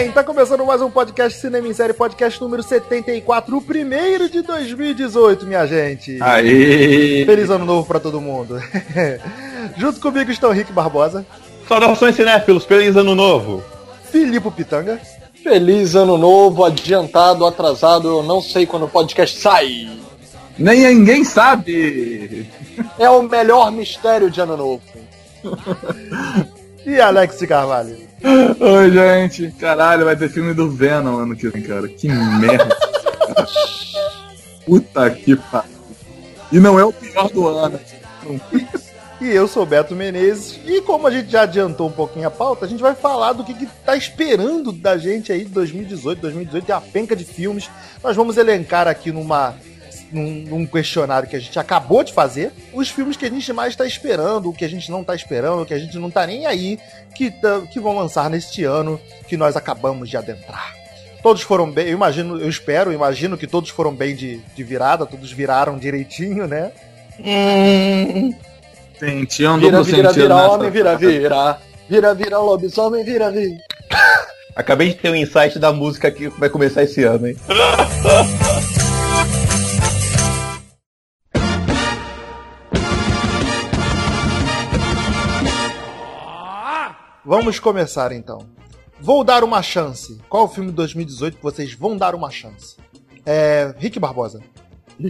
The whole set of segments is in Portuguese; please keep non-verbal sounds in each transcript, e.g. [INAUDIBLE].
bem, tá começando mais um podcast Cinema em Série, podcast número 74, o primeiro de 2018, minha gente. Aê! Feliz ano novo pra todo mundo. [LAUGHS] Junto comigo estão Rick Barbosa. Saudações cinéfilos, feliz ano novo. Filipe Pitanga. Feliz ano novo, adiantado, atrasado, eu não sei quando o podcast sai. Nem ninguém sabe. É o melhor mistério de ano novo. [LAUGHS] e Alex de Carvalho. Oi, gente. Caralho, vai ter filme do Venom ano que vem, cara. Que merda. Puta que pariu. E não é o pior do ano. E eu sou Beto Menezes. E como a gente já adiantou um pouquinho a pauta, a gente vai falar do que, que tá esperando da gente aí de 2018. 2018 tem a penca de filmes. Nós vamos elencar aqui numa num, num, questionário que a gente acabou de fazer, os filmes que a gente mais está esperando, o que a gente não está esperando, o que a gente não está nem aí, que, que vão lançar neste ano que nós acabamos de adentrar. Todos foram bem, eu imagino, eu espero, eu imagino que todos foram bem de, de virada, todos viraram direitinho, né? Hum. Um vira, vira, vira, homem, vira, vira. Vira, vira, lobisomem, vira, vira. Acabei de ter um insight da música que vai começar esse ano, hein? [LAUGHS] Vamos começar então. Vou dar uma chance. Qual o filme de 2018 que vocês vão dar uma chance? É. Rick Barbosa.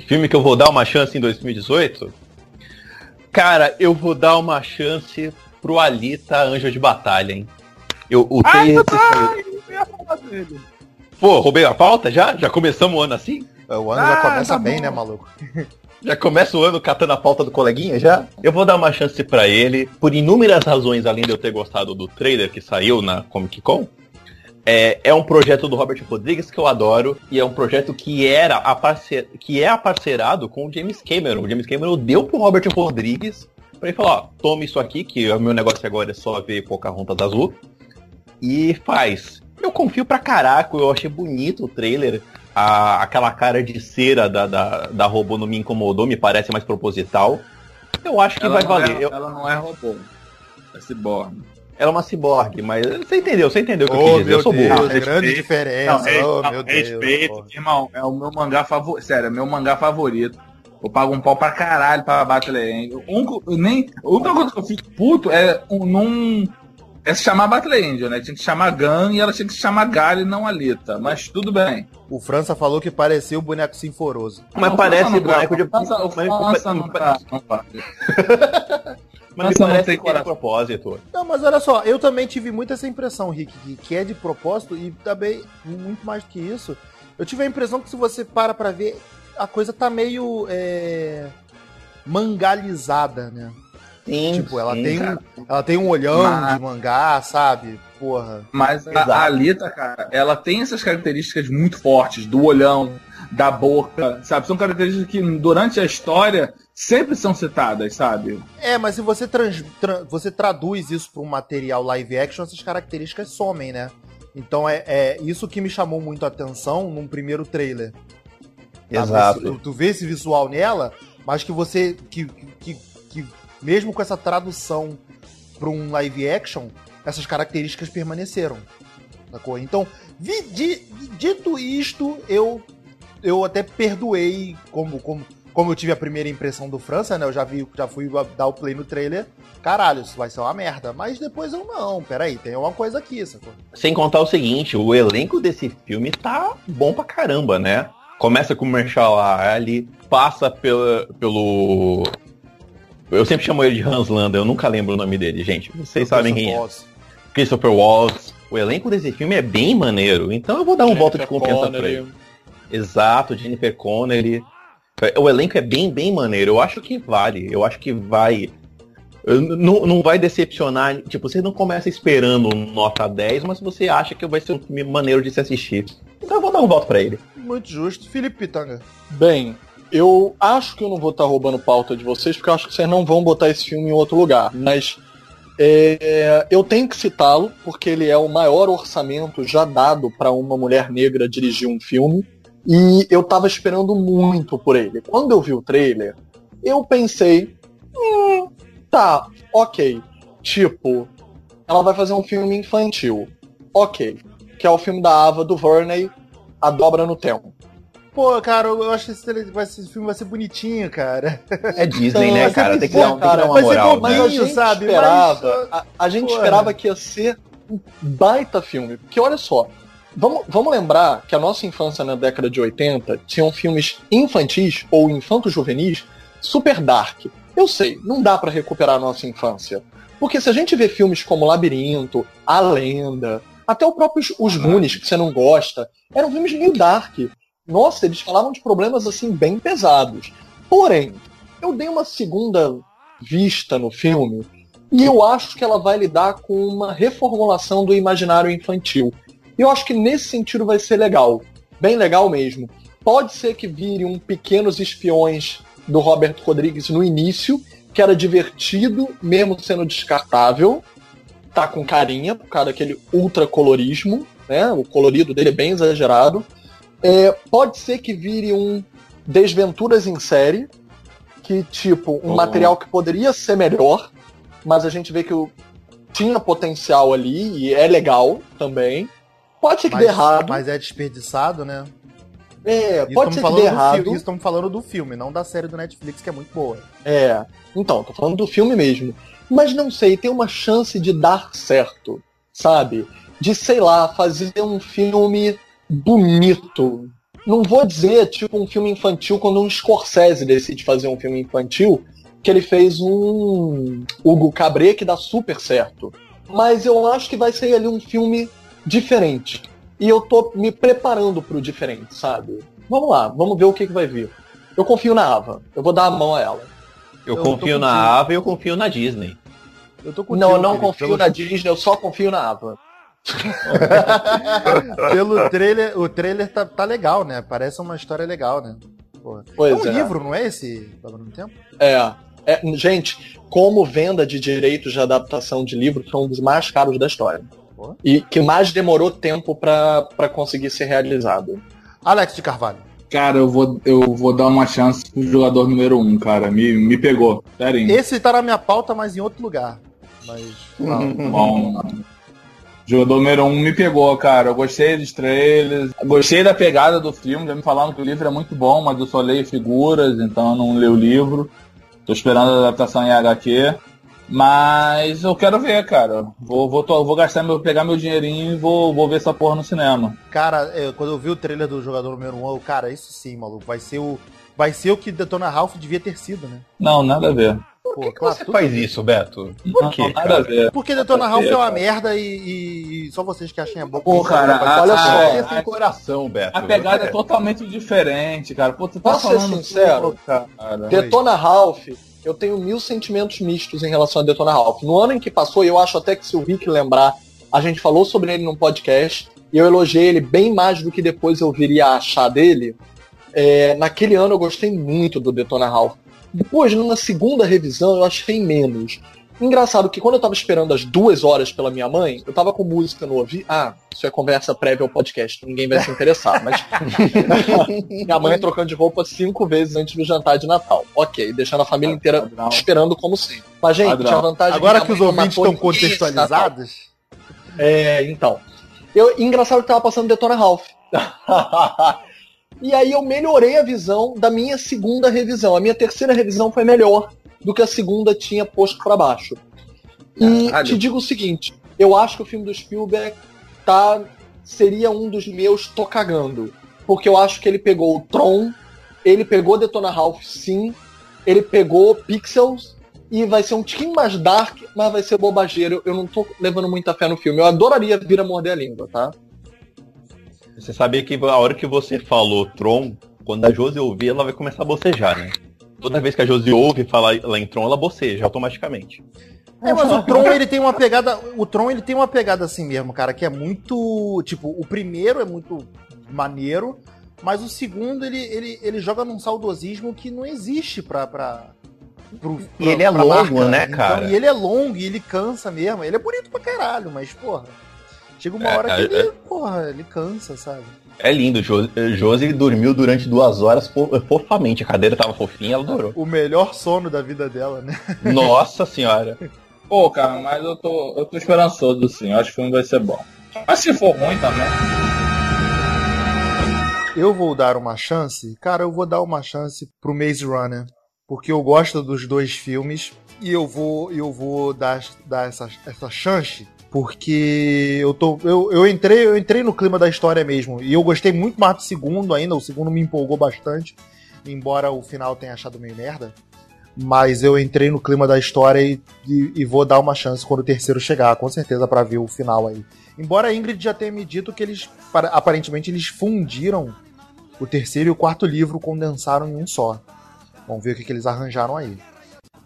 Filme que eu vou dar uma chance em 2018? Cara, eu vou dar uma chance pro Alita Anjo de Batalha, hein? Eu, o Ai, dele. Pô, roubei a pauta já? Já começamos o ano assim? O ano ah, já começa tá bem, né, maluco? [LAUGHS] Já começa o ano catando a pauta do coleguinha já? Eu vou dar uma chance para ele, por inúmeras razões, além de eu ter gostado do trailer que saiu na Comic Con. É, é um projeto do Robert Rodrigues que eu adoro e é um projeto que era a parce... que é aparcerado com o James Cameron. O James Cameron deu pro Robert Rodrigues para ele falar, ó, tome isso aqui, que o meu negócio agora é só ver Pocahontas Azul, e faz. Eu confio pra caraca, eu achei bonito o trailer a, aquela cara de cera da, da, da robô não me incomodou, me parece mais proposital. Eu acho que ela vai valer. É, eu... Ela não é robô, é ciborgue. Ela é uma ciborgue, mas você entendeu, você entendeu o que oh, eu quis dizer. Eu sou burro. Deus, grande diferença. Não, oh, não, meu respeito, Deus, irmão, é o meu mangá favorito. Sério, é meu mangá favorito. Eu pago um pau pra caralho pra Battle Angel. Um, nem, a única coisa que eu fico puto é um, num, é se chamar Battle Angel, né? Tinha que chamar Gun e ela tinha que se chamar Gali, não Alita. Mas tudo bem. O França falou que parecia o boneco sinforoso. Mas parece boneco de. França, França não tá. Não tá. Mas me parece que é de propósito. Não, mas olha só, eu também tive muito essa impressão, Rick, que é de propósito e também, muito mais do que isso, eu tive a impressão que se você para pra ver, a coisa tá meio é, mangalizada, né? Sim, tipo, ela, sim, tem um, ela tem um olhão Mas... de mangá, sabe? Porra. Mas a, a Alita, cara, ela tem essas características muito fortes do olhão, da boca, sabe? São características que durante a história sempre são citadas, sabe? É, mas se você, trans, tra, você traduz isso para um material live action, essas características somem, né? Então é, é isso que me chamou muito a atenção num primeiro trailer. Exato. Tu, tu vê esse visual nela, mas que você. que, que, que mesmo com essa tradução para um live action, essas características permaneceram. Sacou? Então, vi, di, dito isto, eu eu até perdoei como, como, como eu tive a primeira impressão do França, né? Eu já vi, já fui dar o play no trailer. Caralho, isso vai ser uma merda. Mas depois eu não, peraí, tem uma coisa aqui, sacou? Sem contar o seguinte, o elenco desse filme tá bom pra caramba, né? Começa com o Marshall Ali, passa pela, pelo eu sempre chamo ele de Hans Landa, eu nunca lembro o nome dele, gente. Vocês sabem quem é. Christopher Waltz. O elenco desse filme é bem maneiro, então eu vou dar um voto de confiança pra ele. Exato, Jennifer Connelly. O elenco é bem, bem maneiro. Eu acho que vale. Eu acho que vai. Não, não vai decepcionar. Tipo, você não começa esperando nota 10, mas você acha que vai ser um filme maneiro de se assistir. Então eu vou dar um voto para ele. Muito justo. Felipe Pitanga. Bem, eu acho que eu não vou estar tá roubando pauta de vocês, porque eu acho que vocês não vão botar esse filme em outro lugar. Mas é, eu tenho que citá-lo, porque ele é o maior orçamento já dado para uma mulher negra dirigir um filme. E eu tava esperando muito por ele. Quando eu vi o trailer, eu pensei, hum, tá, ok. Tipo, ela vai fazer um filme infantil. Ok. que é o filme da Ava do Verney, A Dobra no Tempo. Pô, cara, eu acho que esse, filme vai ser bonitinho, cara. É Disney, né, Mas cara? é Tem que dar, um- tem que cara, dar uma ser moral. bom, Mas né? a gente sabe, esperava, mas, a, a gente porra. esperava que ia ser um baita filme. Porque olha só, vamos, vamos lembrar que a nossa infância na década de 80 tinham filmes infantis ou infanto-juvenis super dark. Eu sei, não dá pra recuperar a nossa infância. Porque se a gente vê filmes como Labirinto, A Lenda, até o próprio Os- Os Goonies, que você não gosta, eram filmes meio dark. Nossa, eles falavam de problemas assim bem pesados. Porém, eu dei uma segunda vista no filme e eu acho que ela vai lidar com uma reformulação do imaginário infantil. E eu acho que nesse sentido vai ser legal. Bem legal mesmo. Pode ser que vire um Pequenos Espiões do Robert Rodrigues no início, que era divertido, mesmo sendo descartável. Tá com carinha, por causa daquele ultracolorismo, né? O colorido dele é bem exagerado. É, pode ser que vire um Desventuras em série, que, tipo, um Oh. material que poderia ser melhor, mas a gente vê que o- tinha potencial ali e é legal também. Pode ser que Mas, dê errado. mas é desperdiçado, né? É, pode ser que dê do errado. filme, Isso estamos falando do filme, não da série do Netflix, que é muito boa. É. Então, tô falando do filme mesmo. Mas não sei, tem uma chance de dar certo, sabe? De, sei lá, fazer um filme bonito. Não vou dizer, tipo, um filme infantil quando um Scorsese decide fazer um filme infantil, que ele fez um Hugo Cabret que dá super certo. Mas eu acho que vai ser ali um filme diferente. E eu tô me preparando pro diferente, sabe? Vamos lá, vamos ver o que, que vai vir. Eu confio na Ava. Eu vou dar a mão a ela. Eu Eu confio na. Ava e eu confio na Disney. Eu tô contigo, não, eu não Felipe, confio pelo, na Disney, eu só confio na Ava. [LAUGHS] Pelo trailer, o trailer tá, tá legal, né? Parece uma história legal, né? Porra. É Pois um é. livro, não é esse? No tempo? É. É, gente, como venda de direitos de adaptação de livro foi um dos mais caros da história. Pô. E que mais demorou tempo pra pra conseguir ser realizado. Alex de Carvalho. Cara, eu vou, eu vou dar uma chance pro jogador número um, cara. Me, me pegou. Sério. Esse tá na minha pauta, mas em outro lugar. Mas. fala. Bom. Jogador número um me pegou, cara. Eu gostei dos trailers. Gostei da pegada do filme. Já me falaram que o livro é muito bom, mas eu só leio figuras, então eu não leio o livro. Tô esperando a adaptação em HQ. Mas eu quero ver, cara. Vou, vou, vou gastar meu, pegar meu dinheirinho e vou, vou ver essa porra no cinema. Cara, eu- quando eu vi o trailer do jogador número 1, eu, cara, isso sim, maluco. Vai ser o. Vai ser o que Detona Ralph devia ter sido, né? Não, nada a ver. Pô, Por que, que claro, você tudo- faz isso, Beto? Por quê, nada a cara? ver. Porque Detona Ralph é uma cara. merda e, e- e só vocês que achem a boca. Pô, cara, a- olha a- só. a- tem coração, Beto. A pegada é totalmente diferente, cara. Pô, tu tá Posso ser falando sincero? tudo, cara. Detona Ralph, eu tenho mil sentimentos mistos em relação a Detona Ralph. No ano em que passou, e eu acho até que se o Rick lembrar, a gente falou sobre ele num podcast, e eu elogiei ele bem mais do que depois eu viria a achar dele. É, naquele ano eu gostei muito do Detona Ralph. Depois, numa segunda revisão, eu achei menos. Engraçado que quando eu tava esperando as duas horas pela minha mãe, eu tava com música no ouvido. Ah, isso é conversa prévia ao podcast, ninguém vai se interessar, mas. [LAUGHS] minha mãe trocando de roupa cinco vezes antes do jantar de Natal. Ok, deixando a família inteira Padrão. esperando como sempre. Mas, gente, Padrão. tinha a vantagem Agora que os ouvintes estão contextualizados. É, então. Eu, engraçado que tava passando Detona Ralph. [LAUGHS] e aí eu melhorei a visão da minha segunda revisão. A minha terceira revisão foi melhor do que a segunda tinha posto pra baixo. E Caralho. te digo o seguinte, eu acho que o filme do Spielberg tá seria um dos meus tô cagando, porque eu acho que ele pegou o Tron, ele pegou Detona Ralph sim, ele pegou Pixels e vai ser um tiquinho mais dark, mas vai ser bobageiro. Eu não tô levando muita fé no filme. Eu adoraria vir a morder a língua, tá? Você sabia que a hora que você falou Tron, quando a Josi ouvir, ela vai começar a bocejar, né? Toda vez que a Josi ouve falar lá em Tron, ela boceja automaticamente. É, mas o Tron ele tem uma pegada. O Tron ele tem uma pegada assim mesmo, cara, que é muito. Tipo, o primeiro é muito maneiro, mas o segundo ele, ele, ele joga num saudosismo que não existe pra. pra pro- E ele é longo, né, cara? e ele é longo e ele cansa mesmo. Ele é bonito pra caralho, mas, porra. Chega uma É, hora que é, ele, porra, ele cansa, sabe? É lindo, Jo- Josi dormiu durante duas horas fo- fofamente. A cadeira tava fofinha, ela adorou. O melhor sono da vida dela, né? Nossa senhora. Pô, cara, mas eu tô, eu tô esperançoso, sim. Eu acho que o filme vai ser bom. Mas se for ruim também. Eu vou dar uma chance, cara, eu vou dar uma chance pro Maze Runner, porque eu gosto dos dois filmes e eu vou eu vou dar, dar essa, essa chance porque eu tô eu, eu entrei eu entrei no clima da história mesmo e eu gostei muito mais do segundo ainda, o segundo me empolgou bastante, embora o final tenha achado meio merda. Mas eu entrei no clima da história e, e, e vou dar uma chance quando o terceiro chegar, com certeza, para ver o final aí. Embora a Ingrid já tenha me dito que eles, aparentemente, eles fundiram o terceiro e o quarto livro, condensaram em um só. Vamos ver o que, que eles arranjaram aí.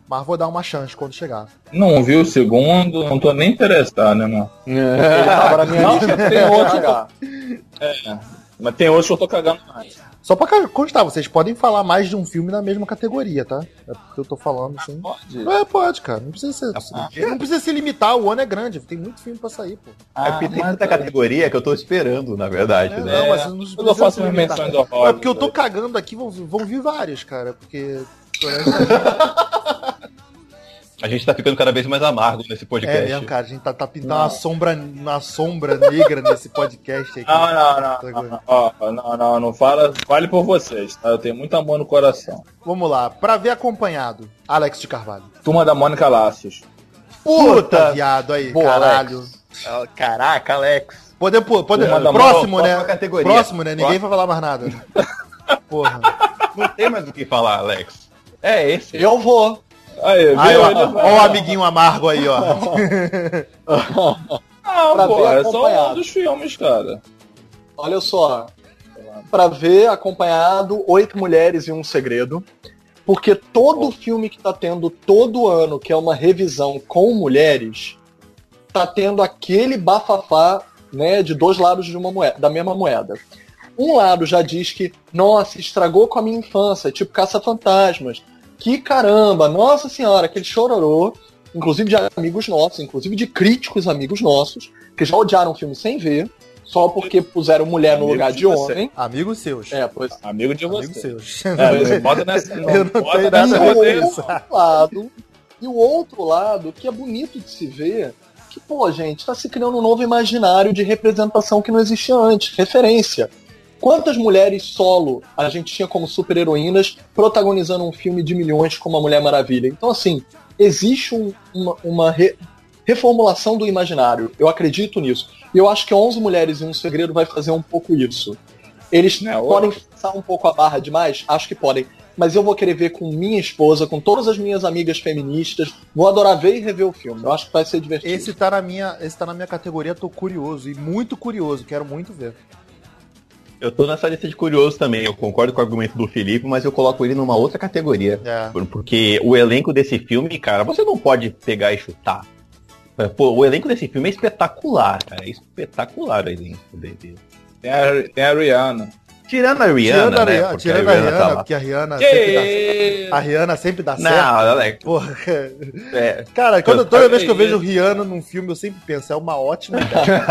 Mas vou dar uma chance quando chegar. Não vi o segundo, não tô nem interessado, né, mano? É, ele tava na minha lista, tem outro. É, mas tem outros que eu tô cagando mais. Só pra constar, vocês podem falar mais de um filme na mesma categoria, tá? É porque eu tô falando assim. Pode. É, pode, cara. Não precisa ser. Ah, não precisa se limitar, o ano é grande, tem muito filme pra sair, pô. é porque tem tanta categoria que eu tô esperando, na verdade, É, né? não, mas não eu precisa faço menções honrosas. É porque eu tô aí. cagando aqui, vão, vão vir vários, cara. Porque. [LAUGHS] A gente tá ficando cada vez mais amargo nesse É podcast. mesmo, cara. A gente tá, tá pintando uma sombra, uma sombra negra nesse podcast aqui. Não, não, não, não, não, ó, não, não, não fala, fale por vocês, tá? Eu tenho muito amor no coração. Vamos lá. Pra ver acompanhado, Alex de Carvalho. Turma da Mônica Laços. Puta, viado aí, Boa, caralho. Ah, Caraca, Alex. Poder, poder, Turma próximo, né? categoria. Próximo, né? Ninguém vai falar mais nada. [LAUGHS] Porra. Não tem mais o que falar, Alex. É esse. Eu vou. Aí, viu? Aí, ó, ó o amiguinho amargo aí, ó. Não, [LAUGHS] pra pô, ver é só um dos filmes, cara. Olha só. Pra ver acompanhado Oito Mulheres e um Segredo. Porque todo filme que tá tendo todo ano, que é uma revisão com mulheres, tá tendo aquele bafafá, né, de dois lados de uma moeda, da mesma moeda. Um lado já diz que, nossa, estragou com a minha infância, tipo Caça-Fantasmas. Que caramba, nossa senhora, aquele chororô, inclusive de amigos nossos, inclusive de críticos amigos nossos, que já odiaram o filme sem ver, só porque puseram mulher no Amigos lugar de de homem. Amigos seus. É, pois Amigo de Amigos você. seus. É, [LAUGHS] bota nessa. Eu não bota tenho nessa nada a ver com rodeira. isso. outro lado, e o outro lado, que é bonito de se ver, que, pô, gente, tá se criando um novo imaginário de representação que não existia antes, referência. Quantas mulheres solo a gente tinha como super-heroínas protagonizando um filme de milhões como a Mulher Maravilha? Então, assim, existe um- uma, uma re- reformulação do imaginário. Eu acredito nisso. E eu acho que 11 Mulheres e um Segredo vai fazer um pouco isso. Eles podem forçar um pouco a barra demais? Acho que podem. Mas eu vou querer ver com minha esposa, com todas as minhas amigas feministas. Vou adorar ver e rever o filme. Eu acho que vai ser divertido. Esse tá na minha, esse tá na minha categoria, tô curioso e muito curioso, quero muito ver. Eu tô nessa lista de curiosos também. Eu concordo com o argumento do Felipe, mas eu coloco ele numa outra categoria. É. Por- Porque o elenco desse filme, cara, você não pode pegar e chutar. Pô, o elenco desse filme é espetacular, cara. É espetacular o elenco dele. Tem a, tem a Rihanna. Tirando a Rihanna, tirando a né? Rihanna, Porque tirando a Rihanna, tá lá. porque a Rihanna sempre dá, Que... a Rihanna sempre dá certo. Não, Alex, Porra. [LAUGHS] é, Cara, quando, toda vez que eu vejo Rihanna num filme, eu sempre penso, é uma ótima [LAUGHS] ideia.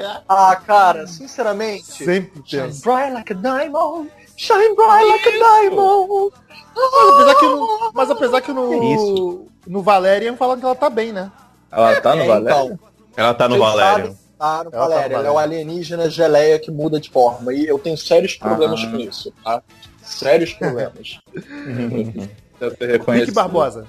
[LAUGHS] Ah, cara, sinceramente. sempre Shine penso. bright like a diamond. Shine bright like a diamond. Mas apesar que no, mas apesar que Que no, no Valerian falam que ela tá bem, né? Ela tá no É, Valério? então, ela tá no Vocês Valério. No Valério. Ela é o alienígena geleia que muda de forma. E eu tenho sérios problemas Ah. com isso, tá? Sérios problemas. [LAUGHS] Eu te Rick reconheci. Barbosa.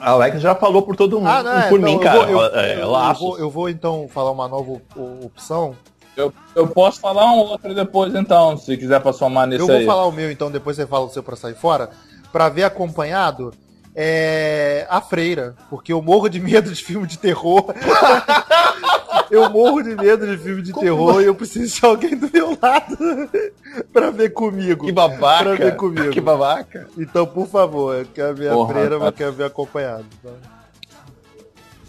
A Alex já falou por todo mundo. Ah, não, é, por então mim, eu cara. vou- eu, é, eu- eu vou, eu vou então falar uma nova opção. Eu, eu posso falar um outro depois, então, se quiser pra somar nesse eu vou aí. falar o meu, então depois você fala o seu pra sair fora. Pra ver acompanhado é a Freira, porque eu morro de medo de filme de terror. [LAUGHS] eu morro de medo de filme de terror e eu preciso de alguém do meu lado [LAUGHS] pra ver comigo. Que Pra babaca. ver comigo. Que babaca. Então, por favor, eu quero ver a Porra, Freira, cara. mas quero ver acompanhado. tá?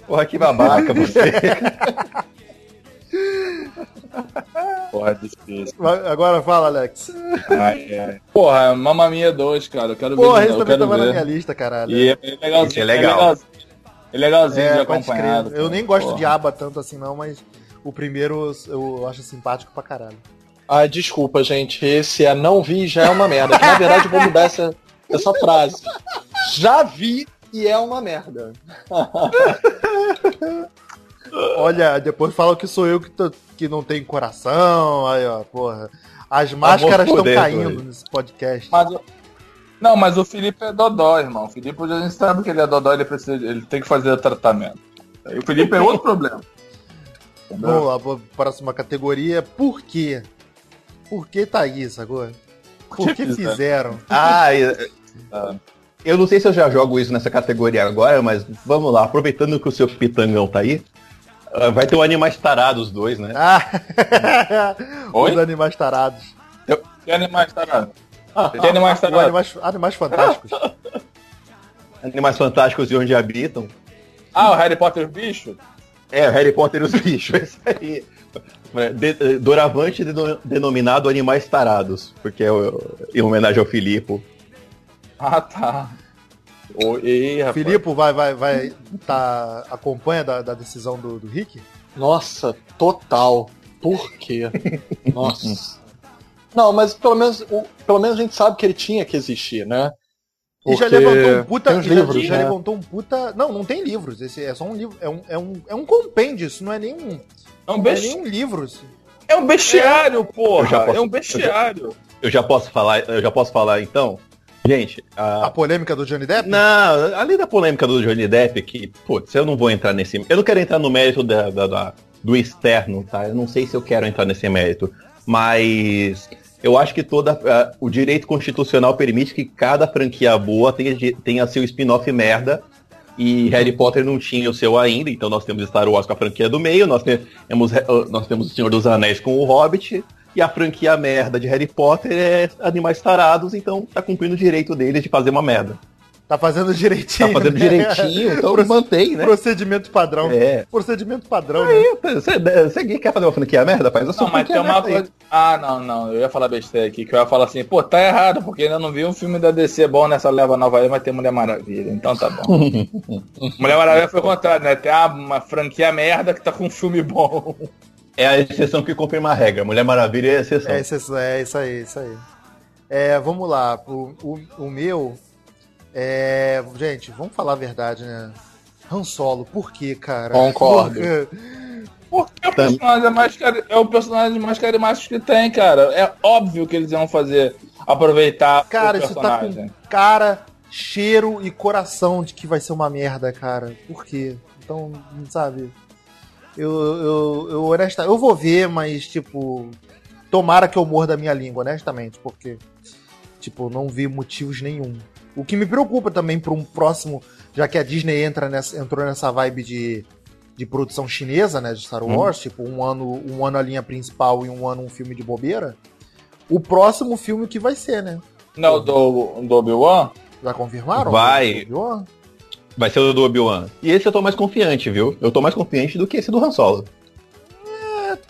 Porra, que babaca você. [LAUGHS] Porra, difícil. Vai- Agora fala, Alex. Ai, ai. Porra, Mamma Mia 2, cara. Eu quero Porra, ver. esse eu também quero tava na ver. minha lista, caralho. E é é legalzinho. Esse é legal. legalzinho. É legalzinho de É, pode acompanhado. Eu nem gosto Porra. de aba tanto assim, não, mas o primeiro eu acho simpático pra caralho. Ah, desculpa, gente. Esse é não vi já é uma merda. Na verdade, eu vou mudar essa, essa frase. Já vi e é uma merda. [LAUGHS] Olha, depois falam que sou eu que, tô, que não tenho coração. Aí, ó, porra. As máscaras estão caindo nesse podcast. Mas, não, mas o Felipe é dodó, irmão. O Felipe, a gente sabe que ele é dodó, ele, precisa, ele tem que fazer o tratamento. E o Felipe é outro problema. Vamos lá, próxima categoria. Por quê? Por que Thaís agora? Por que fizeram? Ah, eu, [LAUGHS] eu não sei se eu já jogo isso nessa categoria agora, mas vamos lá, aproveitando que o seu pitangão tá aí. Ah, vai ter o Animais Tarados dois, né? Ah, Os Animais Tarados. Que Animais Tarados? Que Animais Tarados? Animais, animais Fantásticos. [LAUGHS] animais Fantásticos e Onde Habitam. Ah, o Harry Potter Bicho? É, Harry Potter e os [LAUGHS] bichos, é isso aí. De, doravante denominado Animais Tarados, porque é em homenagem ao Filipe. Ah, tá. Oi, Filipe vai, vai, vai, tá, acompanha da, da decisão do, do Rick? Nossa, total. Por quê? [LAUGHS] Nossa. Não, mas pelo menos, o, pelo menos a gente sabe que ele tinha que existir, né? E já levantou um puta. Tem livros, já, né? levantou um puta. Não, não tem livros. Esse é só um livro. É um, é um, é um compêndio, isso não é nenhum. É um. Não é nenhum livro. É um bestiário, é... porra. Posso, é um bestiário. Eu já, eu já, posso falar, eu já posso falar então? Gente, a... a polêmica do Johnny Depp? Não, além da polêmica do Johnny Depp, que, putz, eu não vou entrar nesse. Eu não quero entrar no mérito da, da, da do externo, tá? Eu não sei se eu quero entrar nesse mérito. Mas eu acho que toda uh, o direito constitucional permite que cada franquia boa tenha, tenha seu spin-off merda. E Harry Potter não tinha o seu ainda, então nós temos Star Wars com a franquia do meio, nós temos, nós temos o Senhor dos Anéis com o Hobbit, e a franquia merda de Harry Potter é Animais Tarados, então tá cumprindo o direito deles de fazer uma merda. Tá fazendo direitinho. Tá fazendo né? direitinho, então Proce mantém, né? Procedimento padrão. É. Procedimento padrão, Aí, né? Você, você quer fazer uma franquia merda? Faz a sua não, mas tem uma coisa... Ah, não, não. Eu ia falar besteira aqui, que eu ia falar assim, pô, tá errado, porque ainda não vi um filme da DC bom nessa leva nova aí, mas tem Mulher Maravilha. Então tá bom. [LAUGHS] Mulher Maravilha foi o contrário, né? Tem uma franquia merda que tá com um filme bom. É a exceção que confirma a regra. Mulher Maravilha é a exceção. É, exceção, é isso aí, isso aí. É, vamos lá. O, o, o meu é, gente, vamos falar a verdade, né? Han Solo, por quê, cara? Concordo. Porque o personagem é, mais, é o personagem mais carismático que tem, cara. É óbvio que eles iam fazer aproveitar cara, o personagem. Isso tá com cara, cheiro e coração de que vai ser uma merda, cara. Por quê? Então, sabe? Eu, eu, eu honesta, eu vou ver, mas tipo, tomara que eu morra da minha língua, honestamente, porque tipo, não vi motivos nenhum o que me preocupa também para um próximo, já que a Disney entra nessa, entrou nessa vibe de, de produção chinesa, né, de Star hum. Wars, hum. tipo um ano, um ano a linha principal e um ano um filme de bobeira. O próximo filme que vai ser, né? Não, do, do Obi-Wan? Já confirmaram? Vai. Vai ser o do Obi-Wan. E esse eu tô mais confiante, viu? Eu tô mais confiante do que esse do Han Solo.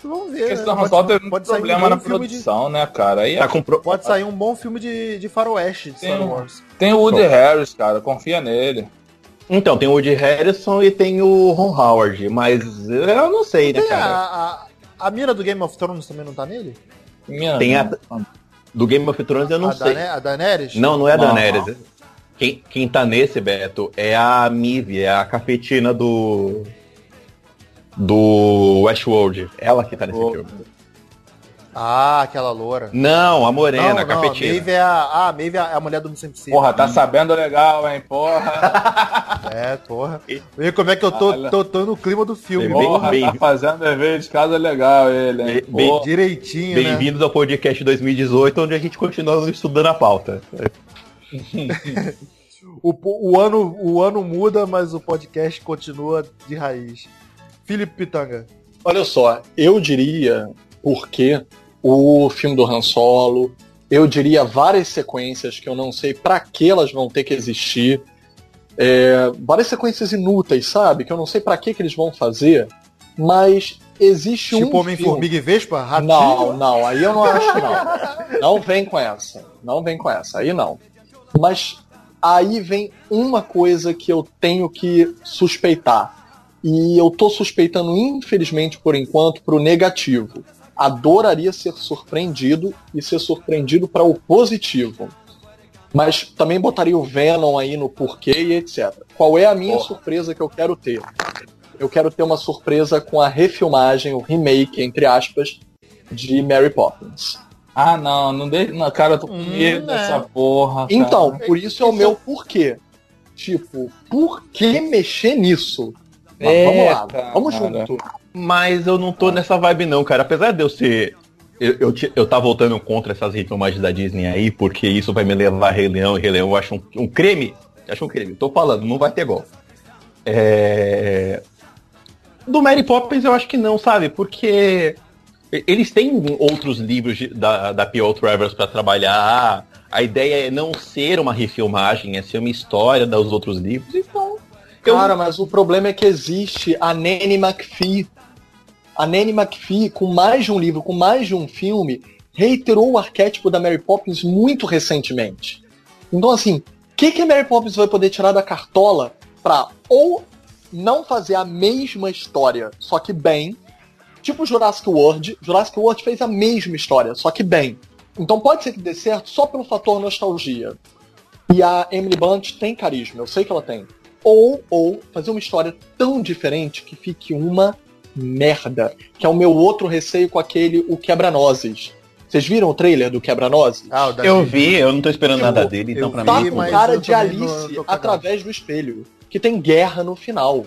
Vamos ver. Esse né? pode, pode, pode problema um na produção, de... né, cara? Aí tá com pro... Pode sair um bom filme de, de faroeste de tem, Star Wars. Tem o Woody Harris, cara, confia nele. Então, tem o Woody Harrison e tem o Ron Howard, mas eu não sei, né, cara? A, a, a, mira do Game of Thrones também não tá nele? Minha tem a, do Game of Thrones eu não a sei. Dane, a Daenerys? Não, não é a Daenerys. Quem, quem tá nesse, Beto, é a Mive, é a cafetina do do Westworld. Ela que tá nesse oh. filme. Ah, aquela loura. Não, a morena, não, a capetina. Não, a Maeve é a, ah, a Maeve é a mulher do Missão Impossível. Porra, tá sabendo legal, hein, porra. [LAUGHS] é, porra. E como é que eu tô, tô, tô no clima do filme. Porra, bem, tá fazendo dever de casa legal ele, hein. Bem, bem direitinho, né? Bem-vindos né? ao podcast 2018, onde a gente continua estudando a pauta. O, o, ano, o ano muda, mas o podcast continua de raiz. Felipe Pitanga. Olha só, eu diria porque o filme do Han Solo, eu diria várias sequências que eu não sei para que elas vão ter que existir. É, várias sequências inúteis, sabe? Que eu não sei para que, que eles vão fazer, mas existe tipo um. Tipo Homem-Formiga e Vespa? Ratinho? Não, não, aí eu não acho, não. Não vem com essa. Não vem com essa, aí não. Mas aí vem uma coisa que eu tenho que suspeitar. E eu tô suspeitando, infelizmente, por enquanto, pro negativo. Adoraria ser surpreendido e ser surpreendido para o positivo. Mas também botaria o Venom aí no porquê e etc. Qual é a minha surpresa que eu quero ter? Eu quero ter uma surpresa com a refilmagem, o remake, entre aspas, de Mary Poppins. Ah, não, não deixa. Não, cara, eu tô com Hum, medo é. dessa porra. cara. Então, por isso é o meu porquê. Tipo, por que mexer nisso? Mas É, vamos lá, cara. vamos junto. Mas eu não tô nessa vibe não, cara. Apesar de eu ser. Eu, eu, eu tá voltando contra essas refilmagens da Disney aí, porque isso vai me levar a Rei Leão, e Rei Leão eu acho um, um creme. Eu acho um creme. Tô falando, não vai ter gol. É... Do Mary Poppins eu acho que não, sabe? Porque eles têm outros livros de- da, da P.O. Travers pra trabalhar. A ideia é não ser uma refilmagem, é ser uma história dos outros livros. Então. eu- Cara, mas o problema é que existe a Nanny McPhee. A Nanny McPhee, com mais de um livro, com mais de um filme, reiterou o arquétipo da Mary Poppins muito recentemente. Então, assim, o que, que a Mary Poppins vai poder tirar da cartola pra ou não fazer a mesma história, só que bem, tipo Jurassic World. Jurassic World fez a mesma história, só que bem. Então pode ser que dê certo só pelo fator nostalgia. E a Emily Blunt tem carisma, eu sei que ela tem. Ou, ou fazer uma história tão diferente que fique uma merda. Que é o meu outro receio com aquele O Quebra-Nozes. Vocês viram o trailer do Quebra-Nozes? Ah, Eu vi, eu não tô esperando Eu- nada dele, então pra Tá vi, mim. com mas cara de não Alice através do espelho. Que tem guerra no final.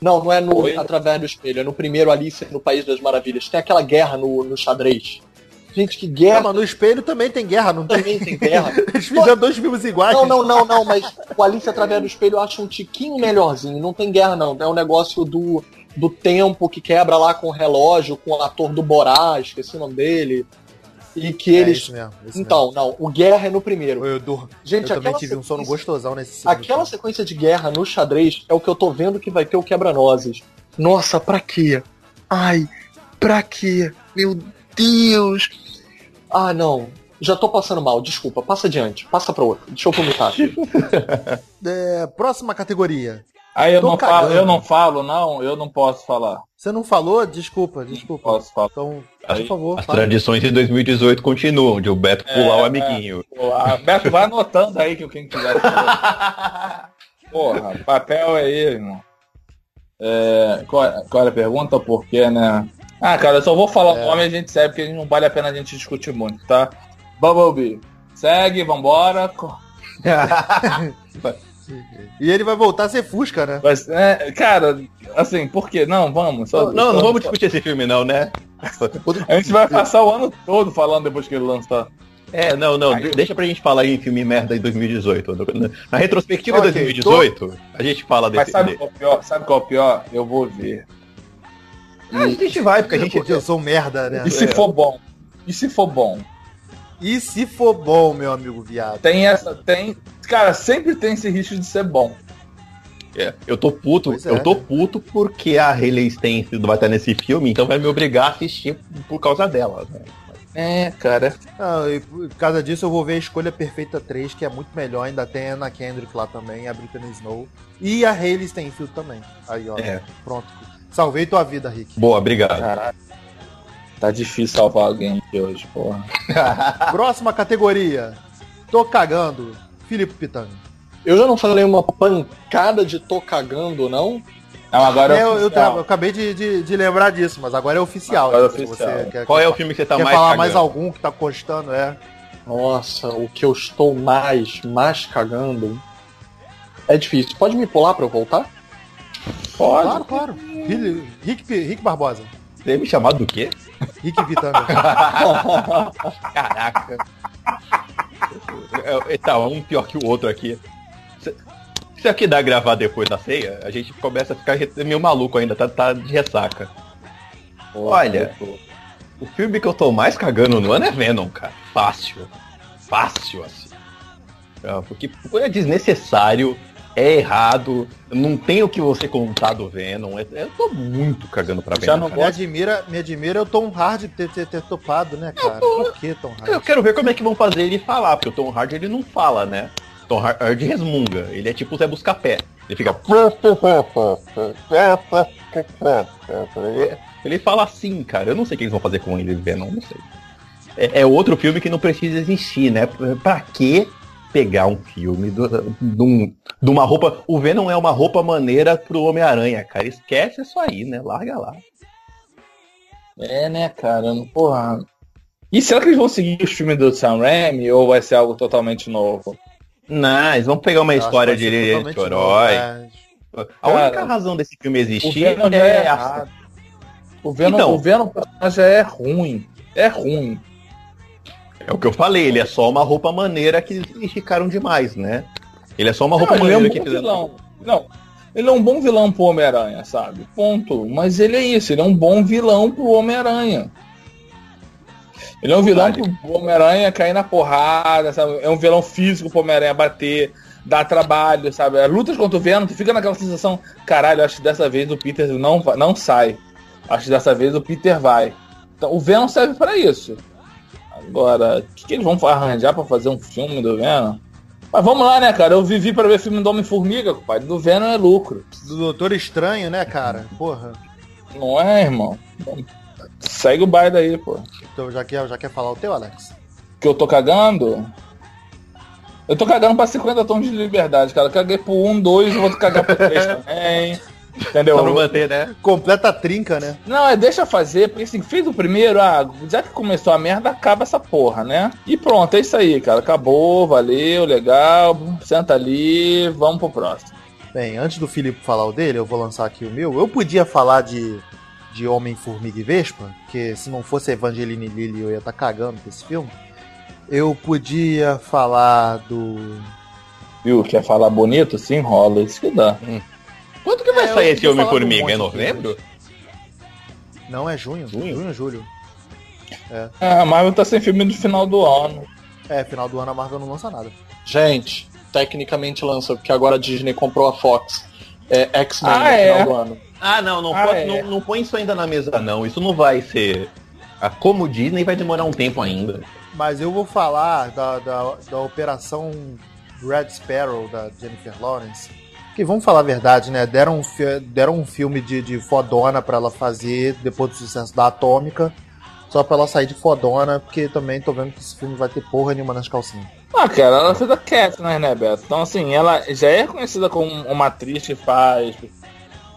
Não, não é no Oi? através do espelho, é no primeiro Alice no País das Maravilhas. Tem aquela guerra no, no xadrez. Gente, que guerra mas no espelho também tem guerra, não tem? também tem guerra. [LAUGHS] Eles fizeram dois filmes iguais. Não, não, não, não, mas o Alice através do espelho eu acho um tiquinho melhorzinho. Não tem guerra, não. É um negócio do, do tempo que quebra lá com o relógio, com o ator do Borá, esqueci o nome dele. E que É eles. isso mesmo. isso então, não, o Guerra é no primeiro. mesmo. Eu, dur- Gente, eu também aquela tive um sono sequência- gostosão nesse segundo Aquela filme. sequência de guerra no xadrez é o que eu tô vendo que vai ter o quebra-nozes. Nossa, pra quê? Ai, pra quê? Meu Deus! Ah, não. Já tô passando mal, desculpa. Passa adiante. Passa pra outro. Deixa eu vomitar aqui. [LAUGHS] É, próxima categoria. Aí eu Tô não, falo, eu não falo, não, eu não posso falar. Você não falou? Desculpa, desculpa. Posso falar. Então, Aí, por favor, As fala. tradições de 2018 continuam, de o Beto pular É, o amiguinho. A Beto vai anotando aí que quem quiser. [LAUGHS] Porra, papel é ele, irmão. É, qual, qual era a pergunta? Por quê, né? Ah, cara, eu só vou falar o nome e a gente segue, porque não vale a pena a gente discutir muito, tá? Bumblebee. Segue, vambora. [LAUGHS] [LAUGHS] E ele vai voltar a ser Fusca, né? Mas, é, cara, assim, por quê? Não, vamos. Só, Não, não só- vamos discutir esse filme não, né? [LAUGHS] A gente vai passar o ano todo falando depois que ele lançar. É, não, não, de- deixa pra gente falar em filme merda em 2018. Na retrospectiva de 2018, a gente fala Mas desse. sabe de- qual é o pior? Sabe qual é o pior? Eu vou ver. Ah, a gente vai, porque a gente. Porque eu sou merda, né? E se for bom? E se for bom? E se for bom, meu amigo viado? Tem essa, tem. Cara, sempre tem esse risco de ser bom. É, eu tô puto, Pois é, eu tô né? puto porque a Hayley Stenfield vai estar nesse filme, então vai me obrigar a assistir por causa dela, né? É, cara. Ah, e por causa disso eu vou ver a Escolha Perfeita 3, que é muito melhor. Ainda tem a Anna Kendrick lá também, a Brittany Snow. E a Hayley Stenfield também. Aí, ó. É. Pronto. Salvei tua vida, Rick. Boa, obrigado. Caralho. Tá difícil salvar alguém aqui hoje, porra. [LAUGHS] Próxima categoria. Tô cagando. Filipe Pitanga. Eu já não falei uma pancada de tô cagando, não? Não, agora É, é eu, eu, eu acabei de, de- de lembrar disso, mas agora é oficial. Agora é Se oficial. Você quer, Qual é o filme que você tá quer mais falar cagando? mais algum que tá costando? É. Nossa, o que eu estou mais, mais cagando. É difícil. Pode me pular pra eu voltar? Pode. Claro, claro. Rick, Rick, Barbosa. Você me chamado do quê? Rick Pitanga. [LAUGHS] Caraca. É, Tá, um pior que o outro aqui. Se- aqui dá gravar depois da ceia, a gente começa a ficar meio maluco ainda, tá, tá de ressaca. Olha, o filme que eu tô mais cagando no ano é Venom, cara. Fácil. Fácil, assim. É, Porque é desnecessário, é errado, não tem o que você contar do Venom. é- Eu tô muito cagando pra Já Venom. não cara. Me admira, me admira o Tom Hardy ter, ter, ter topado, né, cara? Por que Tom Eu Hardy? quero ver como é que vão fazer ele falar, porque o Tom Hardy ele não fala, né? Tom Hardy resmunga, ele é tipo o Zé Buscapé. Ele fica. Ele fala assim, cara. Eu não sei o que eles vão fazer com ele, Venom, não sei. É, é outro filme que não precisa existir, né? Pra quê pegar um filme de, um, de uma roupa. O Venom é uma roupa maneira pro Homem-Aranha, cara. Esquece isso aí, né? Larga lá. É, né, cara? Porra. E será que eles vão seguir os filmes do Sam Raimi ou vai ser algo totalmente novo? Não, eles vão pegar uma Eu história de herói. A única razão desse filme existir é, é errado. O Venom, então, o Venom já é ruim. É ruim. É o que eu falei, ele é só uma roupa maneira que eles esticaram demais, né? Ele é só uma roupa não, maneira é um que fizeram. Vilão. Não, ele é um bom vilão pro Homem-Aranha, sabe? Ponto. Mas ele é isso, ele é um bom vilão pro Homem-Aranha. Ele é um vilão vale. pro Homem-Aranha cair na porrada, sabe? É um vilão físico pro Homem-Aranha bater, dar trabalho, sabe? As lutas contra o Venom, tu fica naquela sensação, caralho, acho que dessa vez o Peter não, não sai. Acho que dessa vez o Peter vai. Então, o Venom serve para isso. Agora, o que, que, eles vão arranjar para fazer um filme do Venom? Mas vamos lá, né, cara? Eu vivi para ver filme do Homem-Formiga, pai. Do Venom é lucro. Do Doutor Estranho, né, cara? Porra. Não é, irmão? Segue o baile aí, pô. Então já quer, já quer falar o teu, Alex? Que eu tô cagando? Eu tô cagando pra 50 tons de liberdade, cara. Eu caguei pro 1, 2, eu vou cagar pro 3 também. Entendeu? Só pra manter, né? Completa trinca, né? Não, é deixa fazer, porque assim, fez o primeiro, ah, já que começou a merda, acaba essa porra, né? E pronto, é isso aí, cara. Acabou, valeu, legal. Senta ali, vamos pro próximo. Bem, antes do Filipe falar o dele, eu vou lançar aqui o meu. Eu podia falar de, de Homem, Formiga e Vespa, que se não fosse Evangeline Lilly eu ia estar tá cagando com esse filme. Eu podia falar do. Viu? Quer falar bonito? Se enrola, isso que dá. Hum. Quando que vai é, sair esse Homem-Formiga? Um é novembro? Não, é junho. Junho, junho julho. É. é. a Marvel tá sem filme no final do ano. É, final do ano a Marvel não lança nada. Gente, tecnicamente lança, porque agora a Disney comprou a Fox. É X-Men ah, no é? final do ano. Ah, não, não, ah, pode, é. não, não põe isso ainda na mesa, não. Isso não vai ser. Como Disney vai demorar um tempo ainda. Mas eu vou falar da, da, da operação Red Sparrow da Jennifer Lawrence que vamos falar a verdade, né? Deram um, deram um filme de, de fodona para ela fazer depois do sucesso da Atômica, só pra ela sair de fodona, porque também tô vendo que esse filme vai ter porra nenhuma nas calcinhas. Ah, cara, ela fez a Katniss, né, Beto? Então, assim, ela já é conhecida como uma atriz que faz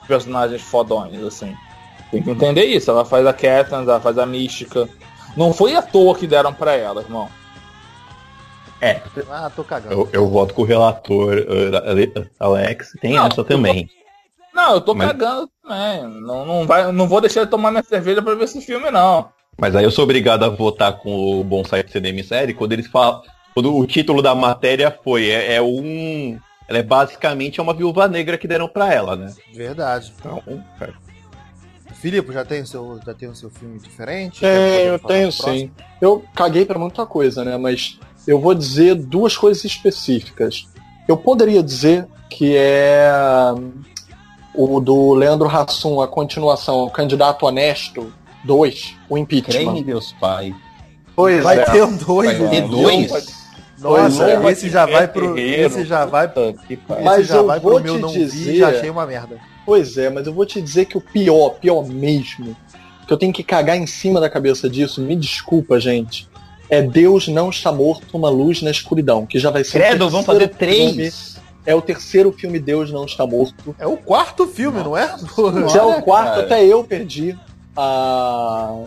personagens fodões, assim. Tem que entender isso. Ela faz a Katniss, ela faz a Mística. Não foi à toa que deram pra ela, irmão. É. Ah, tô cagando. Eu, eu voto com o relator uh, Alex. Tem não, essa também. Tô... Não, eu tô Mas... cagando também. Não, não, vai, não vou deixar de tomar minha cerveja pra ver esse filme, não. Mas aí eu sou obrigado a votar com o site CDM série quando eles falam. Quando o título da matéria foi. É, é um. Ela é basicamente uma viúva negra que deram pra ela, né? Verdade. Então, cara. Filipe, já tem o seu, já tem o seu filme diferente? Tenho, eu tenho sim. Eu caguei pra muita coisa, né? Mas eu vou dizer duas coisas específicas. Eu poderia dizer que é o do Leandro Hassum, a continuação, o Candidato Honesto 2, o impeachment. Creme Deus Pai. Pois vai é. ter um 2, vai ter dois. Nossa, é, esse já vai pro. Esse já vai. Mas já eu vai vou pro meu não dizer, vi, já achei uma merda. Pois é, mas eu vou te dizer que o pior, pior mesmo, que eu tenho que cagar em cima da cabeça disso, me desculpa, gente é Deus não está morto, uma luz na escuridão, que já vai ser Credo, vamos fazer três. Filme, é o terceiro filme Deus não está morto. É o quarto filme, não é? Já é o quarto, cara. até eu perdi a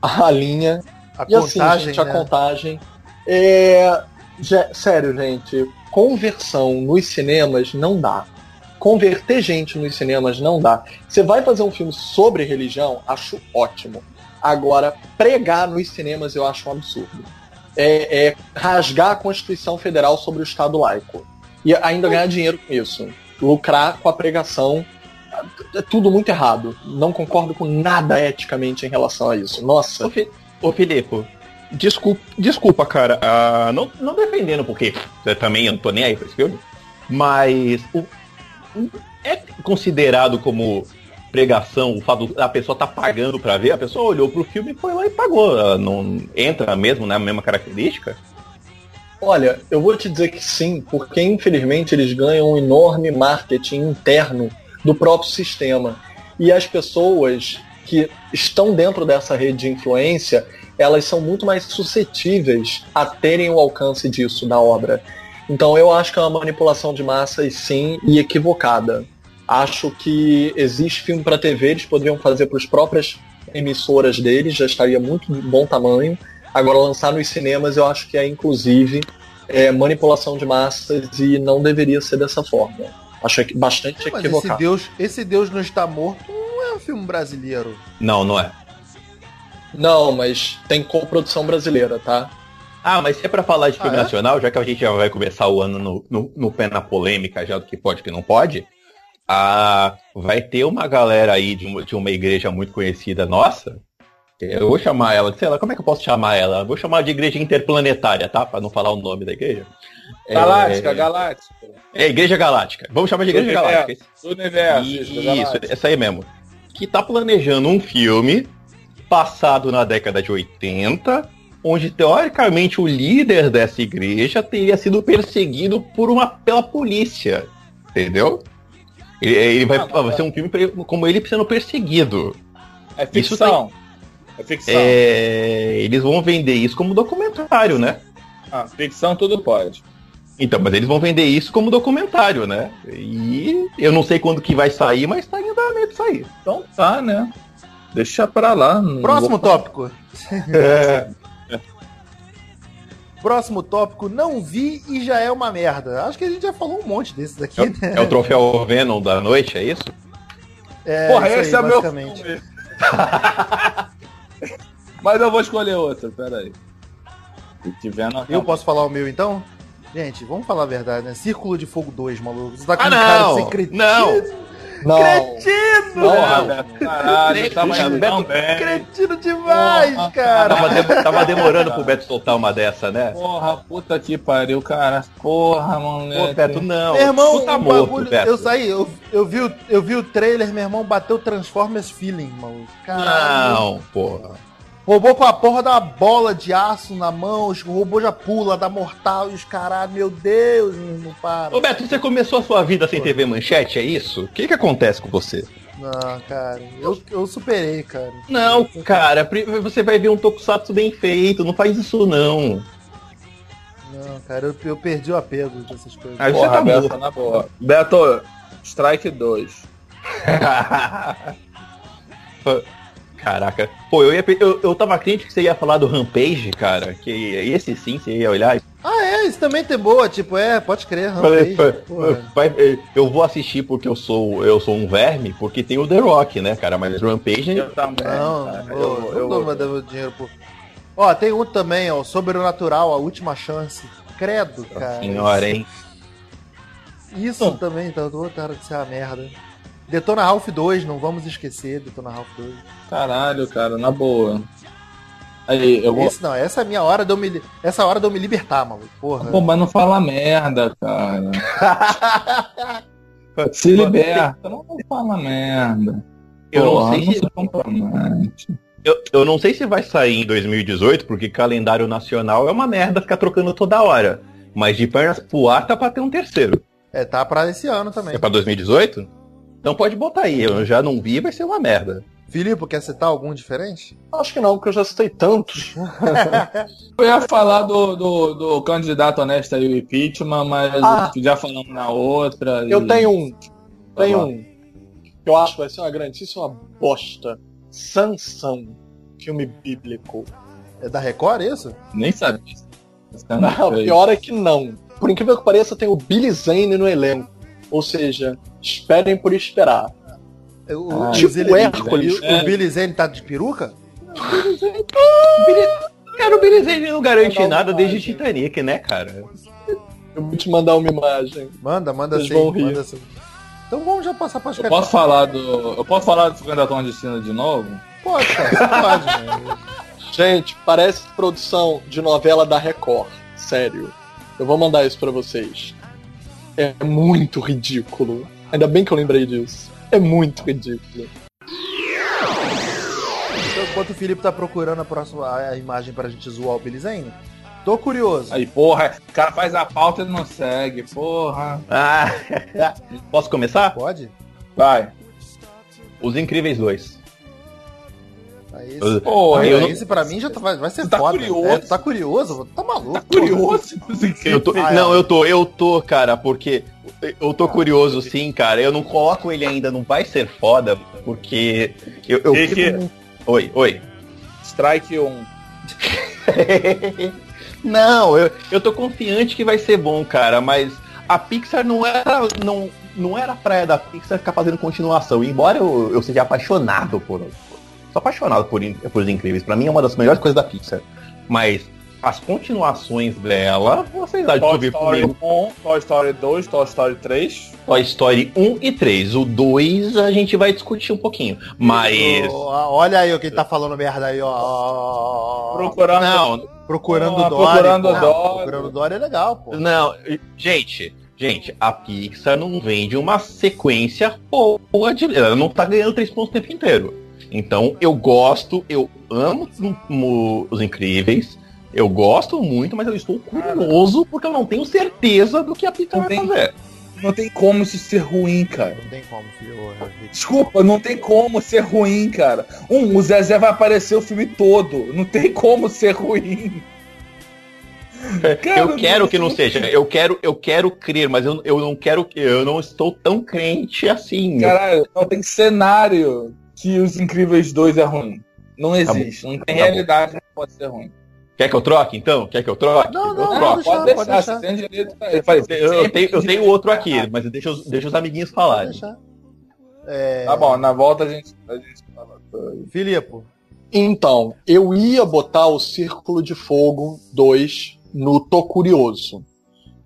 a linha. A e assim, contagem, assim, gente, a né? contagem. É, já, sério, gente, conversão nos cinemas não dá. Converter gente nos cinemas não dá. Você vai fazer um filme sobre religião, acho ótimo. Agora, pregar nos cinemas eu acho um absurdo. É, é rasgar a Constituição Federal sobre o Estado laico. E ainda ganhar dinheiro com isso. Lucrar com a pregação. É tudo muito errado. Não concordo com nada eticamente em relação a isso. Nossa. Ô, Fi Ô Filipe, desculpa, desculpa cara. Uh, não, não defendendo, porque eu também não tô nem aí pra esse filme. Mas o, é considerado como pregação, o fato da pessoa tá pagando para ver, a pessoa olhou pro filme e foi lá e pagou. Ela não entra mesmo na mesma característica? Olha, eu vou te dizer que sim, porque infelizmente eles ganham um enorme marketing interno do próprio sistema. E as pessoas que estão dentro dessa rede de influência, elas são muito mais suscetíveis a terem o alcance disso na obra. Então eu acho que é uma manipulação de massas sim e equivocada. Acho que existe filme para TV, eles poderiam fazer para as próprias emissoras deles, já estaria muito bom tamanho. Agora lançar nos cinemas eu acho que é inclusive é, manipulação de massas e não deveria ser dessa forma. Acho que bastante Mas equivocado. esse Deus, esse Deus não está morto não é um filme brasileiro. Não, não é. Não, mas tem coprodução brasileira, tá? Ah, mas se é pra falar de filme Ah, é? nacional, já que a gente já vai começar o ano no, no, no pé na polêmica, já do que pode e que não pode, ah, vai ter uma galera aí de uma, de uma igreja muito conhecida nossa. Eu vou chamar ela, sei lá, como é que eu posso chamar ela? Vou chamar de igreja interplanetária, tá? Pra não falar o nome da igreja. Galáctica, é, Galáctica. É, Igreja Galáctica. Vamos chamar de Igreja Do Galáctica. Do universo. Isso, Galáctica. essa aí mesmo. Que tá planejando um filme passado na década de 80, onde teoricamente o líder dessa igreja teria sido perseguido por uma pela polícia, entendeu? Ele, ele vai, Ah, vai ser um filme como ele sendo perseguido. É Isso ficção. É ficção. É, eles vão vender isso como documentário, né? Ah, ficção tudo pode. Então, mas eles vão vender isso como documentário, né? E eu não sei quando que vai sair, mas tá em andamento de sair. Então tá, né? Deixa pra lá. Próximo vou- tópico. [LAUGHS] [LAUGHS] Próximo tópico, não vi e já é uma merda. Acho que a gente já falou um monte desses aqui, É, né? é o troféu Venom da noite, é isso? É, Porra, isso aí, esse é meu filme. [LAUGHS] Mas eu vou escolher outro, peraí. Se tiver na Eu posso falar o meu então? Gente, vamos falar a verdade, né? Círculo de Fogo 2, maluco. Você tá com Ah, um cara não! de ser cretino. Não! Não. Cretino! Porra, Não. Beto, caralho, tava indo Beto, bem. Cretino demais, Porra, cara. Tava, de- tava demorando pro Beto soltar uma dessa, né? Porra, puta que pariu, cara. Porra, moleque. Pô, Beto, não. Meu irmão, Tu tá morto, bagulho, Beto. eu saí, eu, eu, vi, o- eu vi o trailer, meu irmão bateu Transformers Feeling, maluco. Caralho. Não, porra. Roubou com a porra da bola de aço na mão, os- o robô já pula, dá mortal e os caralho, meu Deus, não, para. Ô Beto, você começou a sua vida sem TV Manchete, é isso? O que que acontece com você? Não, cara, eu, eu superei, cara. Não, cara, você vai ver um tokusatsu bem feito, não faz isso não. Não, cara, eu, eu perdi o apego dessas coisas. Aí você Porra, tá Beto, morto. na boa. Beto, Strike 2. [LAUGHS] [LAUGHS] Caraca. Pô, eu, ia, eu, eu tava crente que você ia falar do Rampage, cara. Que esse sim você ia olhar Ah, é, isso também tem boa, tipo, é, pode crer, Rampage, vai- eu vou assistir porque eu sou eu sou um verme, porque tem o The Rock, né, cara? Mas Rampage. Eu também. Não, cara. pô, Eu- não eu- dou meu- meu dinheiro por. Ó, tem um também, ó, Sobrenatural, a última chance. Credo, cara. Senhora, hein? Isso também, tá outra hora de ser uma merda. Detona Ralph 2, não vamos esquecer, Detona Ralph 2. Caralho, cara, na boa. Aí, eu vou. Esse não, essa é a minha hora de eu me. Essa é hora de eu me libertar, maluco. Porra. Pô, mas não fala merda, cara. [LAUGHS] Se liberta, não fala merda. Eu não Porra, sei se- se compromete. Eu, eu não sei se vai sair em 2018, porque calendário nacional é uma merda ficar trocando toda hora. Mas de pernas pro ar tá pra ter um terceiro. É, tá pra esse ano também. É pra 2018? Então pode botar aí. Eu já não vi, vai ser uma merda. Filipe, quer citar algum diferente? Acho que não, porque eu já citei tantos. [LAUGHS] Eu ia falar do, do, do candidato honesto aí, o impeachment, mas Ah. já falamos na outra. Eu e- tenho um. Tenho lá. um. Que eu acho que vai ser uma grandíssima bosta. Sansão. Filme bíblico. É da Record isso? Nem sabia. Não, o pior é que não. Por incrível que pareça, tem o Billy Zane no elenco. Ou seja, esperem por esperar. O, Ah, tipo Billy- Hércules. o- O Billy Zane tá de peruca? Cara, o Billy Zane não garante nada desde Titanic, né, cara? Eu vou te mandar uma imagem. Manda, manda Vocês sim, vão rir. manda sim. Então vamos já passar pras Eu posso falar do. Eu posso falar do 50 tons de cinza de novo? Pode, cara, pode, [LAUGHS] né? Gente, parece produção de novela da Record. Sério. Eu vou mandar isso pra vocês. É muito ridículo. Ainda bem que eu lembrei disso. É muito ridículo. Então, enquanto o Felipe tá procurando a próxima a imagem pra gente zoar o Billy Zane, tô curioso. Aí, porra, o cara faz a pauta e não segue, porra. Ah, [LAUGHS] posso começar? Pode? Vai. Os Incríveis 2. Aí Eu- esse, Pô, aí, eu esse pra mim já tá- vai, vai ser tá foda. curioso? É, tá curioso? Tá maluco. Tá curioso com os incríveis. Eu tô, Ah, é. não, eu tô, eu tô, cara, porque eu tô curioso sim, cara. Eu não coloco ele ainda, não vai ser foda, porque eu, eu Que fico que- com- Oi, oi. Strike 1. [LAUGHS] não, eu, eu tô confiante que vai ser bom, cara, mas a Pixar não era, não, não era praia da Pixar ficar fazendo continuação. Embora eu, eu seja apaixonado por. Sou apaixonado por, por os incríveis. Pra mim é uma das melhores coisas da Pixar. Mas as continuações dela, vocês acham que Toy Story comigo? 1, Toy Story 2, Toy Story 3. Toy Story 1 e 3. O 2 a gente vai discutir um pouquinho. Mas. Ó, Olha aí o que tá falando merda aí, ó. Procurando. Não, Procurando Dory. Procurando pô. Dory. Procurando Dory é legal, pô. não, gente, gente, a Pixar não vende uma sequência boa de. Ela não tá ganhando três pontos o tempo inteiro. Então eu gosto, eu amo mo- os incríveis. Eu gosto muito, mas eu estou curioso porque eu não tenho certeza do que a Pixar Não vai tem- fazer. Não tem como isso ser ruim, cara. Não tem como, filho. Desculpa, não tem como ser ruim, cara. Um, o Zezé vai aparecer o filme todo. Não tem como ser ruim. Cara, eu quero não- que não seja. Eu quero, eu quero crer, mas eu, eu não quero. Eu não estou tão crente assim. Caralho, não tem cenário que os Incríveis 2 é ruim. Não existe. Não tem Tá bom. realidade que pode ser ruim. Quer que eu troque, então? Quer que eu troque? Não, eu não, troco. não, deixa- pode deixar, pode deixar. direito. Eu, falei, Eu, eu tenho, eu tenho outro aqui, mas deixa os, deixa os amiguinhos falarem. deixar. É... Tá bom, na volta a gente, a gente fala. Filipe, Então, eu ia botar o Círculo de Fogo 2 no Tô Curioso.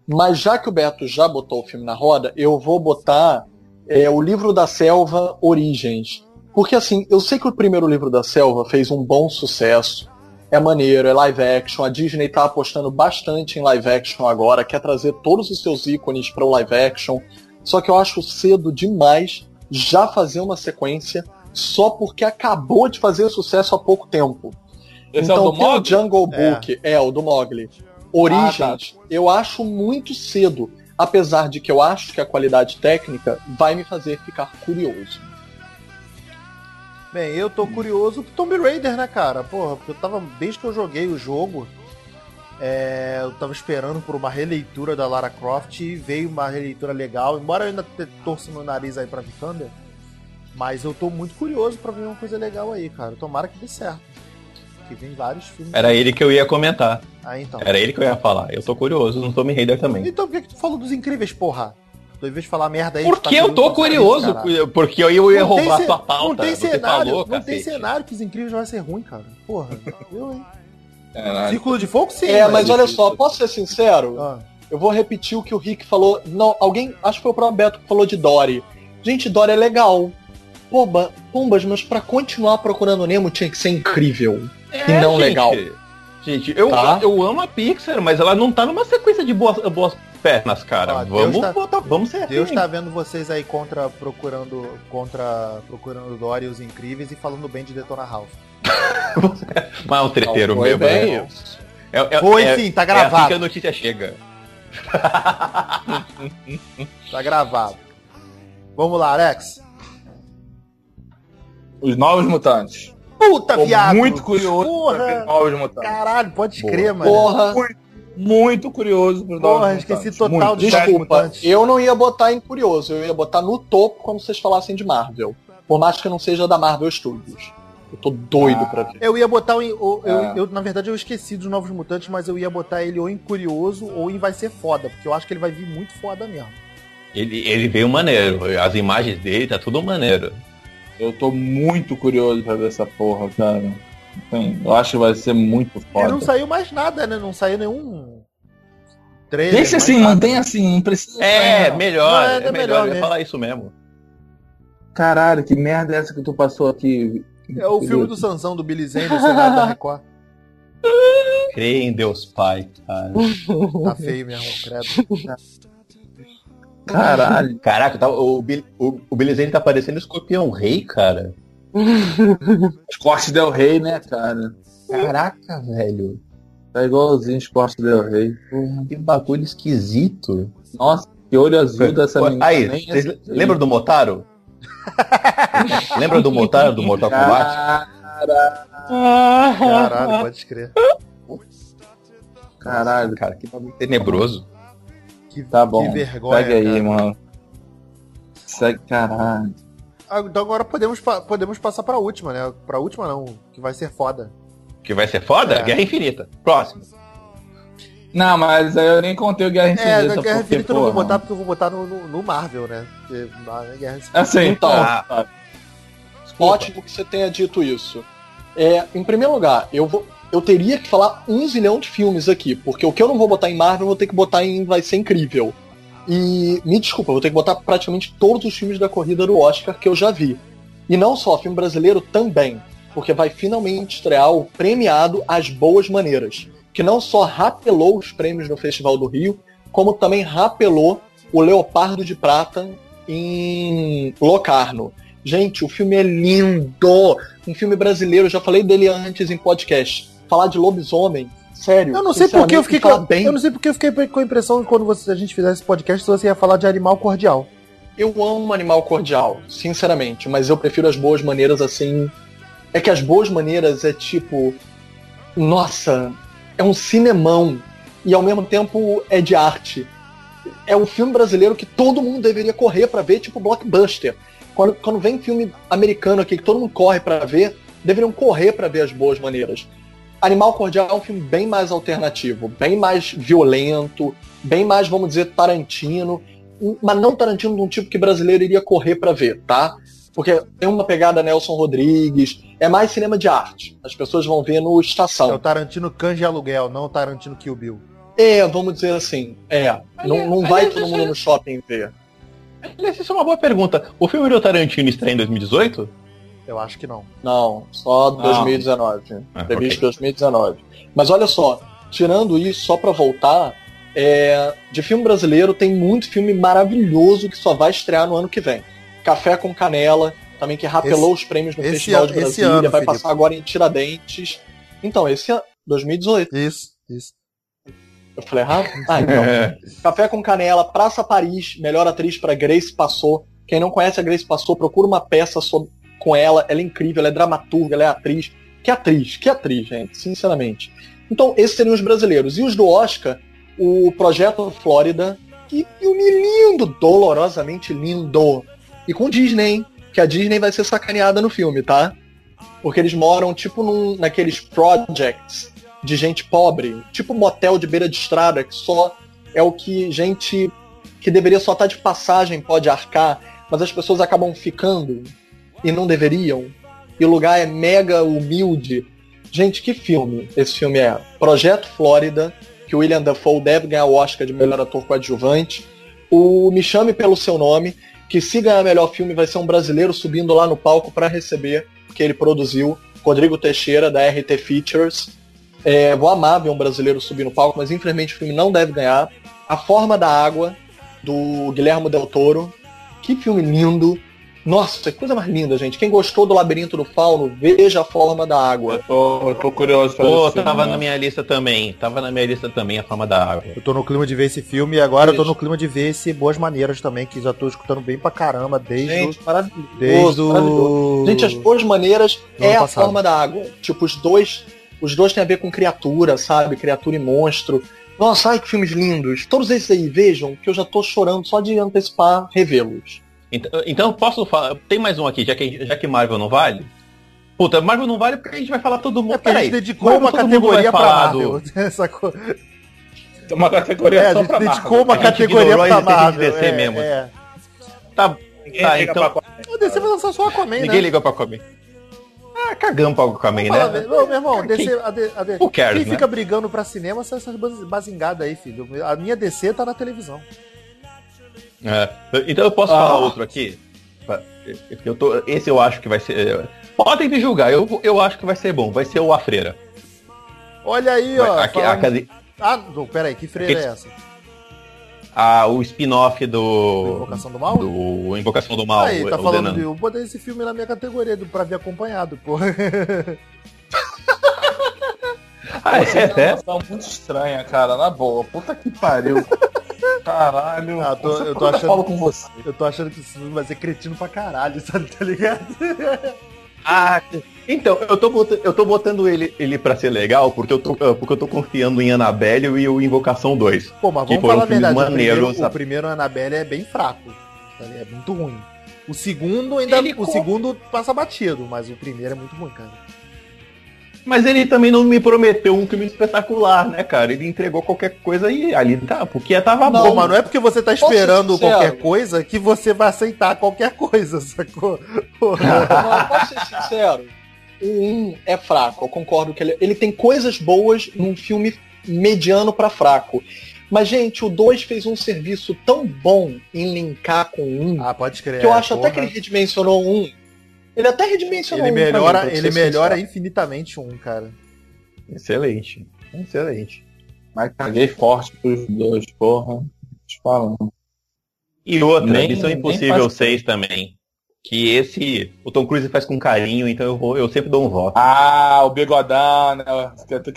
Mas já que o Beto já botou o filme na roda, eu vou botar é, o livro da Selva Origens. Porque assim, eu sei que o primeiro livro da Selva fez um bom sucesso. É maneiro, é live action. A Disney tá apostando bastante em live action agora, quer trazer todos os seus ícones para o live action. Só que eu acho cedo demais já fazer uma sequência só porque acabou de fazer sucesso há pouco tempo. Esse então, é o do ter o Mogli? Jungle É. Book, é. o do Mogli. Origens, eu acho muito cedo. Apesar de que eu acho que a qualidade técnica vai me fazer ficar curioso. Bem, eu tô curioso pro Tomb Raider, né, cara? Porra, porque eu tava, desde que eu joguei o jogo, é, eu tava esperando por uma releitura da Lara Croft e veio uma releitura legal, embora eu ainda torça meu nariz aí pra Vikander, mas eu tô muito curioso pra ver uma coisa legal aí, cara. Tomara que dê certo. Que vem vários filmes. Era ele que eu ia comentar. Ah, então. Era ele que eu ia falar. Eu tô curioso no Tomb Raider também. Então por que, que tu falou dos incríveis, porra? Tu, em vez de falar merda aí. tá Porque eu tô curioso, caralho. porque eu ia Não roubar tua pauta. Não tem Você cenário, falou, não tem cenário que os incríveis vai ser ruim, cara. Porra, [LAUGHS] eu, hein? Caralho. Círculo de fogo, sim. é, mas olha só, posso ser sincero? Ah, Eu vou repetir o que o Rick falou. Não, alguém, acho que foi o próprio Beto que falou de Dory. Gente, Dory é legal. Poba, pombas, mas pra continuar procurando Nemo tinha que ser incrível. É, E não gente. legal. Gente, eu, Tá. eu amo a Pixar, mas ela não tá numa sequência de boas, boas pernas, cara. Ó, vamos tá- botar, vamos ser Deus assim. tá vendo vocês aí contra procurando contra procurando Dory e os incríveis e falando bem de Detona Ralph. [LAUGHS] Mas é um treteiro Não, foi mesmo. bem né? isso. É, é, Foi é, sim, tá é assim gravado. que a notícia chega. [LAUGHS] Tá gravado. Vamos lá, Alex. Os Novos Mutantes. Puta, Tô viado. muito curioso Porra. Novos Mutantes. Caralho, pode crer, mano. Porra, Muito curioso pros Porra, Novos esqueci Mutantes. total Muito. de desculpa, eu não ia botar em curioso, eu ia botar no topo quando vocês falassem de Marvel. Por mais que não seja da Marvel Studios. Eu tô doido Ah. pra ver. Eu ia botar o, o- eu, É. eu, na verdade, eu esqueci dos Novos Mutantes, mas eu ia botar ele ou em Curioso ou em Vai Ser Foda, porque eu acho que ele vai vir muito foda mesmo. Ele, ele veio maneiro. As imagens dele tá tudo maneiro. Eu tô muito curioso pra ver essa porra, cara. Enfim, eu acho que vai ser muito E foda. não saiu mais nada, né? Não saiu nenhum trailer. Deixa assim, nada. mantém assim, não precisa. É, Não. melhor. Não, é, é, melhor, melhor eu ia falar isso mesmo. Caralho, que merda é essa que tu passou aqui? É o filme do Sansão, do Billy Zane, do Senado da Record. Creia em Deus Pai, cara. Tá feio mesmo, credo. [LAUGHS] Caralho. [LAUGHS] Caraca, tá, o, Bil- o, o Billy Zane tá parecendo escorpião rei, cara. [LAUGHS] Scott Del Rey, né, cara? Caraca, velho. Tá igualzinho Scott Del Rey. Porra, que bagulho esquisito. Nossa, que olho azul dessa menina. Aí, Nem vocês lembram do Motaro? [LAUGHS] Lembra do Motaro, do Mortal Kombat? Caralho, pode escrever. Caralho, cara, que bagulho tenebroso. Que, Tá bom. que vergonha. Segue aí, cara. mano. Segue, caralho. Ah, Então agora podemos, podemos passar pra última, né? Pra última não, que vai ser foda. Que vai ser foda? É. Guerra Infinita. Próximo. Não, mas aí eu nem contei o Guerra É, Infinita. na Guerra porque, Infinita eu não vou botar porque eu vou botar no, no, no Marvel, né? Porque na Guerra Infinita. Assim, Então, Ah. ótimo que você tenha dito isso. É, em primeiro lugar, eu vou. Eu teria que falar um zilhão de filmes aqui, porque o que eu não vou botar em Marvel, eu vou ter que botar em Vai Ser Incrível. E me desculpa, eu vou ter que botar praticamente todos os filmes da corrida do Oscar que eu já vi. E não só, filme brasileiro também, porque vai finalmente estrear o premiado As Boas Maneiras, que não só rapelou os prêmios no Festival do Rio, como também rapelou o Leopardo de Prata em Locarno. Gente, o filme é lindo! Um filme brasileiro, eu já falei dele antes em podcast. Falar de lobisomem, sério. Eu não sei porque eu fiquei com, falar bem. eu não sei porque eu fiquei com a impressão que quando você, a gente fizesse esse podcast você ia falar de animal cordial. Eu amo Animal Cordial, sinceramente, mas eu prefiro as boas maneiras assim. É que as boas maneiras é tipo. Nossa, é um cinemão e ao mesmo tempo é de arte. É um filme brasileiro que todo mundo deveria correr pra ver, tipo blockbuster. Quando, quando vem filme americano aqui que todo mundo corre pra ver, deveriam correr pra ver as boas maneiras. Animal Cordial é um filme bem mais alternativo, bem mais violento, bem mais, vamos dizer, Tarantino mas não Tarantino de um tipo que brasileiro iria correr pra ver, tá? Porque tem uma pegada Nelson Rodrigues, é mais cinema de arte. As pessoas vão ver no É o Estação. Tarantino Canja Aluguel, não o Tarantino Kill Bill. É, vamos dizer assim, é. Não, não vai todo mundo no shopping ver. Aliás, Isso é uma boa pergunta. O filme do Tarantino estreia em 2018? Eu acho que não. Não, só Não. 2019. Ah, Previsto ok. 2019. Mas olha só, tirando isso, só pra voltar, é, de filme brasileiro tem muito filme maravilhoso que só vai estrear no ano que vem. Café com Canela, também que rapelou os prêmios no esse Festival ano- de esse Brasília, ano, vai Felipe. passar agora em Tiradentes. Então, esse ano, 2018. Isso, isso. Eu falei errado? Ah, então. [LAUGHS] Café com Canela, Praça Paris, melhor atriz para Grace Passou. Quem não conhece a Grace Passou, procura uma peça sobre- com ela. Ela é incrível, ela é dramaturga, ela é atriz. Que atriz, que atriz, gente, sinceramente. Então, esses seriam os brasileiros. E os do Oscar, o Projeto Flórida, que filme lindo, dolorosamente lindo. E com Disney, hein? Que a Disney vai ser sacaneada no filme, tá? Porque eles moram, tipo, num, naqueles projects de gente pobre, tipo motel de beira de estrada, que só é o que gente que deveria só estar de passagem pode arcar, mas as pessoas acabam ficando e não deveriam. E o lugar é mega humilde. Gente, que filme esse filme é? Projeto Flórida, que o William Dafoe deve ganhar o Oscar de melhor ator coadjuvante. O Me Chame Pelo Seu Nome, que se ganhar melhor filme vai ser um brasileiro subindo lá no palco para receber, que ele produziu, Rodrigo Teixeira, da RT Features. É, vou amar ver um brasileiro subir no palco, mas infelizmente o filme não deve ganhar. A Forma da Água, do Guilhermo Del Toro. Que filme lindo. Nossa, que coisa mais linda, gente. Quem gostou do Labirinto do Fauno, veja A Forma da Água. Eu tô, eu tô curioso pra ver Pô, tava né? na minha lista também. Tava na minha lista também a fama da água. Eu tô no clima de ver esse filme e agora eu tô no clima de ver esse Boas Maneiras também, que já tô escutando bem pra caramba desde Gente, maravilhoso. Desde maravilhoso. o. Gente, as boas maneiras é a passado. forma da água. Tipo, os dois. Os dois têm a ver com criatura, sabe? Criatura e monstro. Nossa, ai que filmes lindos. Todos esses aí, vejam, que eu já tô chorando só de antecipar revê-los. Então, então posso falar. Tem mais um aqui, já que, já que Marvel não vale? Puta, Marvel não vale porque a gente vai falar todo mundo. É porque a Peraí, gente dedicou Marvel uma categoria pra falar Marvel. do- Sacou? Tem uma categoria É, a só gente pra dedicou uma A gente categoria ignorou a pra Marvel. DC é, mesmo. É. Tá, Ninguém tá liga então. O DC vai lançar só Aquaman, Ninguém né? liga pra Aquaman. Ah, cagamos pra Aquaman, né? velho. Ô, meu irmão, Quem- DC, a D- a D- cares, quem né? fica brigando pra cinema são essas bazingadas aí, filho. A minha DC tá na televisão. É, então eu posso Ah. falar outro aqui? Eu tô, esse eu acho que vai ser. Podem me julgar, eu, eu acho que vai ser bom. Vai ser o A Freira. Olha aí, ó. Vai- a- falando- a cade- Ah, não, peraí, que freira é essa? a- o spin-off do. Invocação do Mal? Do Invocação do Mal. aí, tá o falando de. Eu botei esse filme na minha categoria do, pra ver acompanhado, pô. [LAUGHS] Ah, Você é, é, uma noção muito estranha, cara, na boa. Puta que pariu. Caralho. Ah, tô- eu tô achando- falo com você. Eu tô achando que esse filme vai ser cretino pra caralho, [LAUGHS] sabe? Tá ligado? Ah, então, eu tô botando, eu tô botando ele, ele pra ser legal porque eu, tô, porque eu tô confiando em Annabelle e o Invocação 2. Pô, mas vamos falar a verdade, maneiro, o, primeiro, o primeiro Annabelle é bem fraco. É muito ruim. O segundo ainda. Ele o com... segundo passa batido, mas o primeiro é muito ruim, cara. Mas ele também não me prometeu um filme espetacular, né, cara? Ele entregou qualquer coisa e ali tá, porque tava não, bom. Mas não é porque você tá esperando qualquer coisa que você vai aceitar qualquer coisa, [LAUGHS] sacou? Não, [LAUGHS] posso ser sincero. O 1 é fraco, eu concordo que ele, ele tem coisas boas num filme mediano para fraco. Mas, gente, o 2 fez um serviço tão bom em linkar com o 1. Ah, pode crer. Que eu acho porra. até que ele redimensionou o 1 ele até redimensionou ele melhora, mim, ele melhora infinitamente um, cara. Excelente. Excelente. Mas caguei forte pros dois, porra. Te falando. E outra, nem, Missão Impossível 6 também. Que esse o Tom Cruise faz com carinho, então eu, vou, eu sempre dou um voto. Ah, o bigodão, né?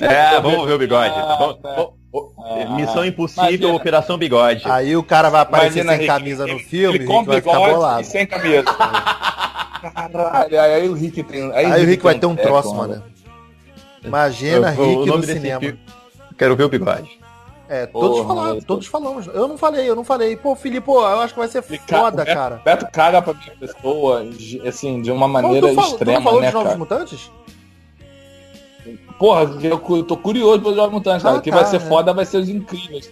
É, vamos ver o bigode. Ah, Missão Impossível, Imagina. Operação Bigode. Aí o cara vai aparecer Imagina, sem camisa no filme, ele com bigode e sem camisa. [LAUGHS] Caralho, aí o Rick tem. Aí, aí o Rick vai ter um troço, mano. Imagina eu, Rick no cinema. Filme, quero ver o bigode. É, todos falaram, todos falamos. Eu não falei, eu não falei. Pô, Filipe, eu acho que vai ser foda, Beto, cara. Beto caga pra minha pessoa, assim, de uma maneira Pô, tu fala, extrema, tu falou né, dos Novos Mutantes? Porra, eu tô curioso pelos Novos Mutantes, cara. Ah, que vai ser foda vai ser os Incríveis.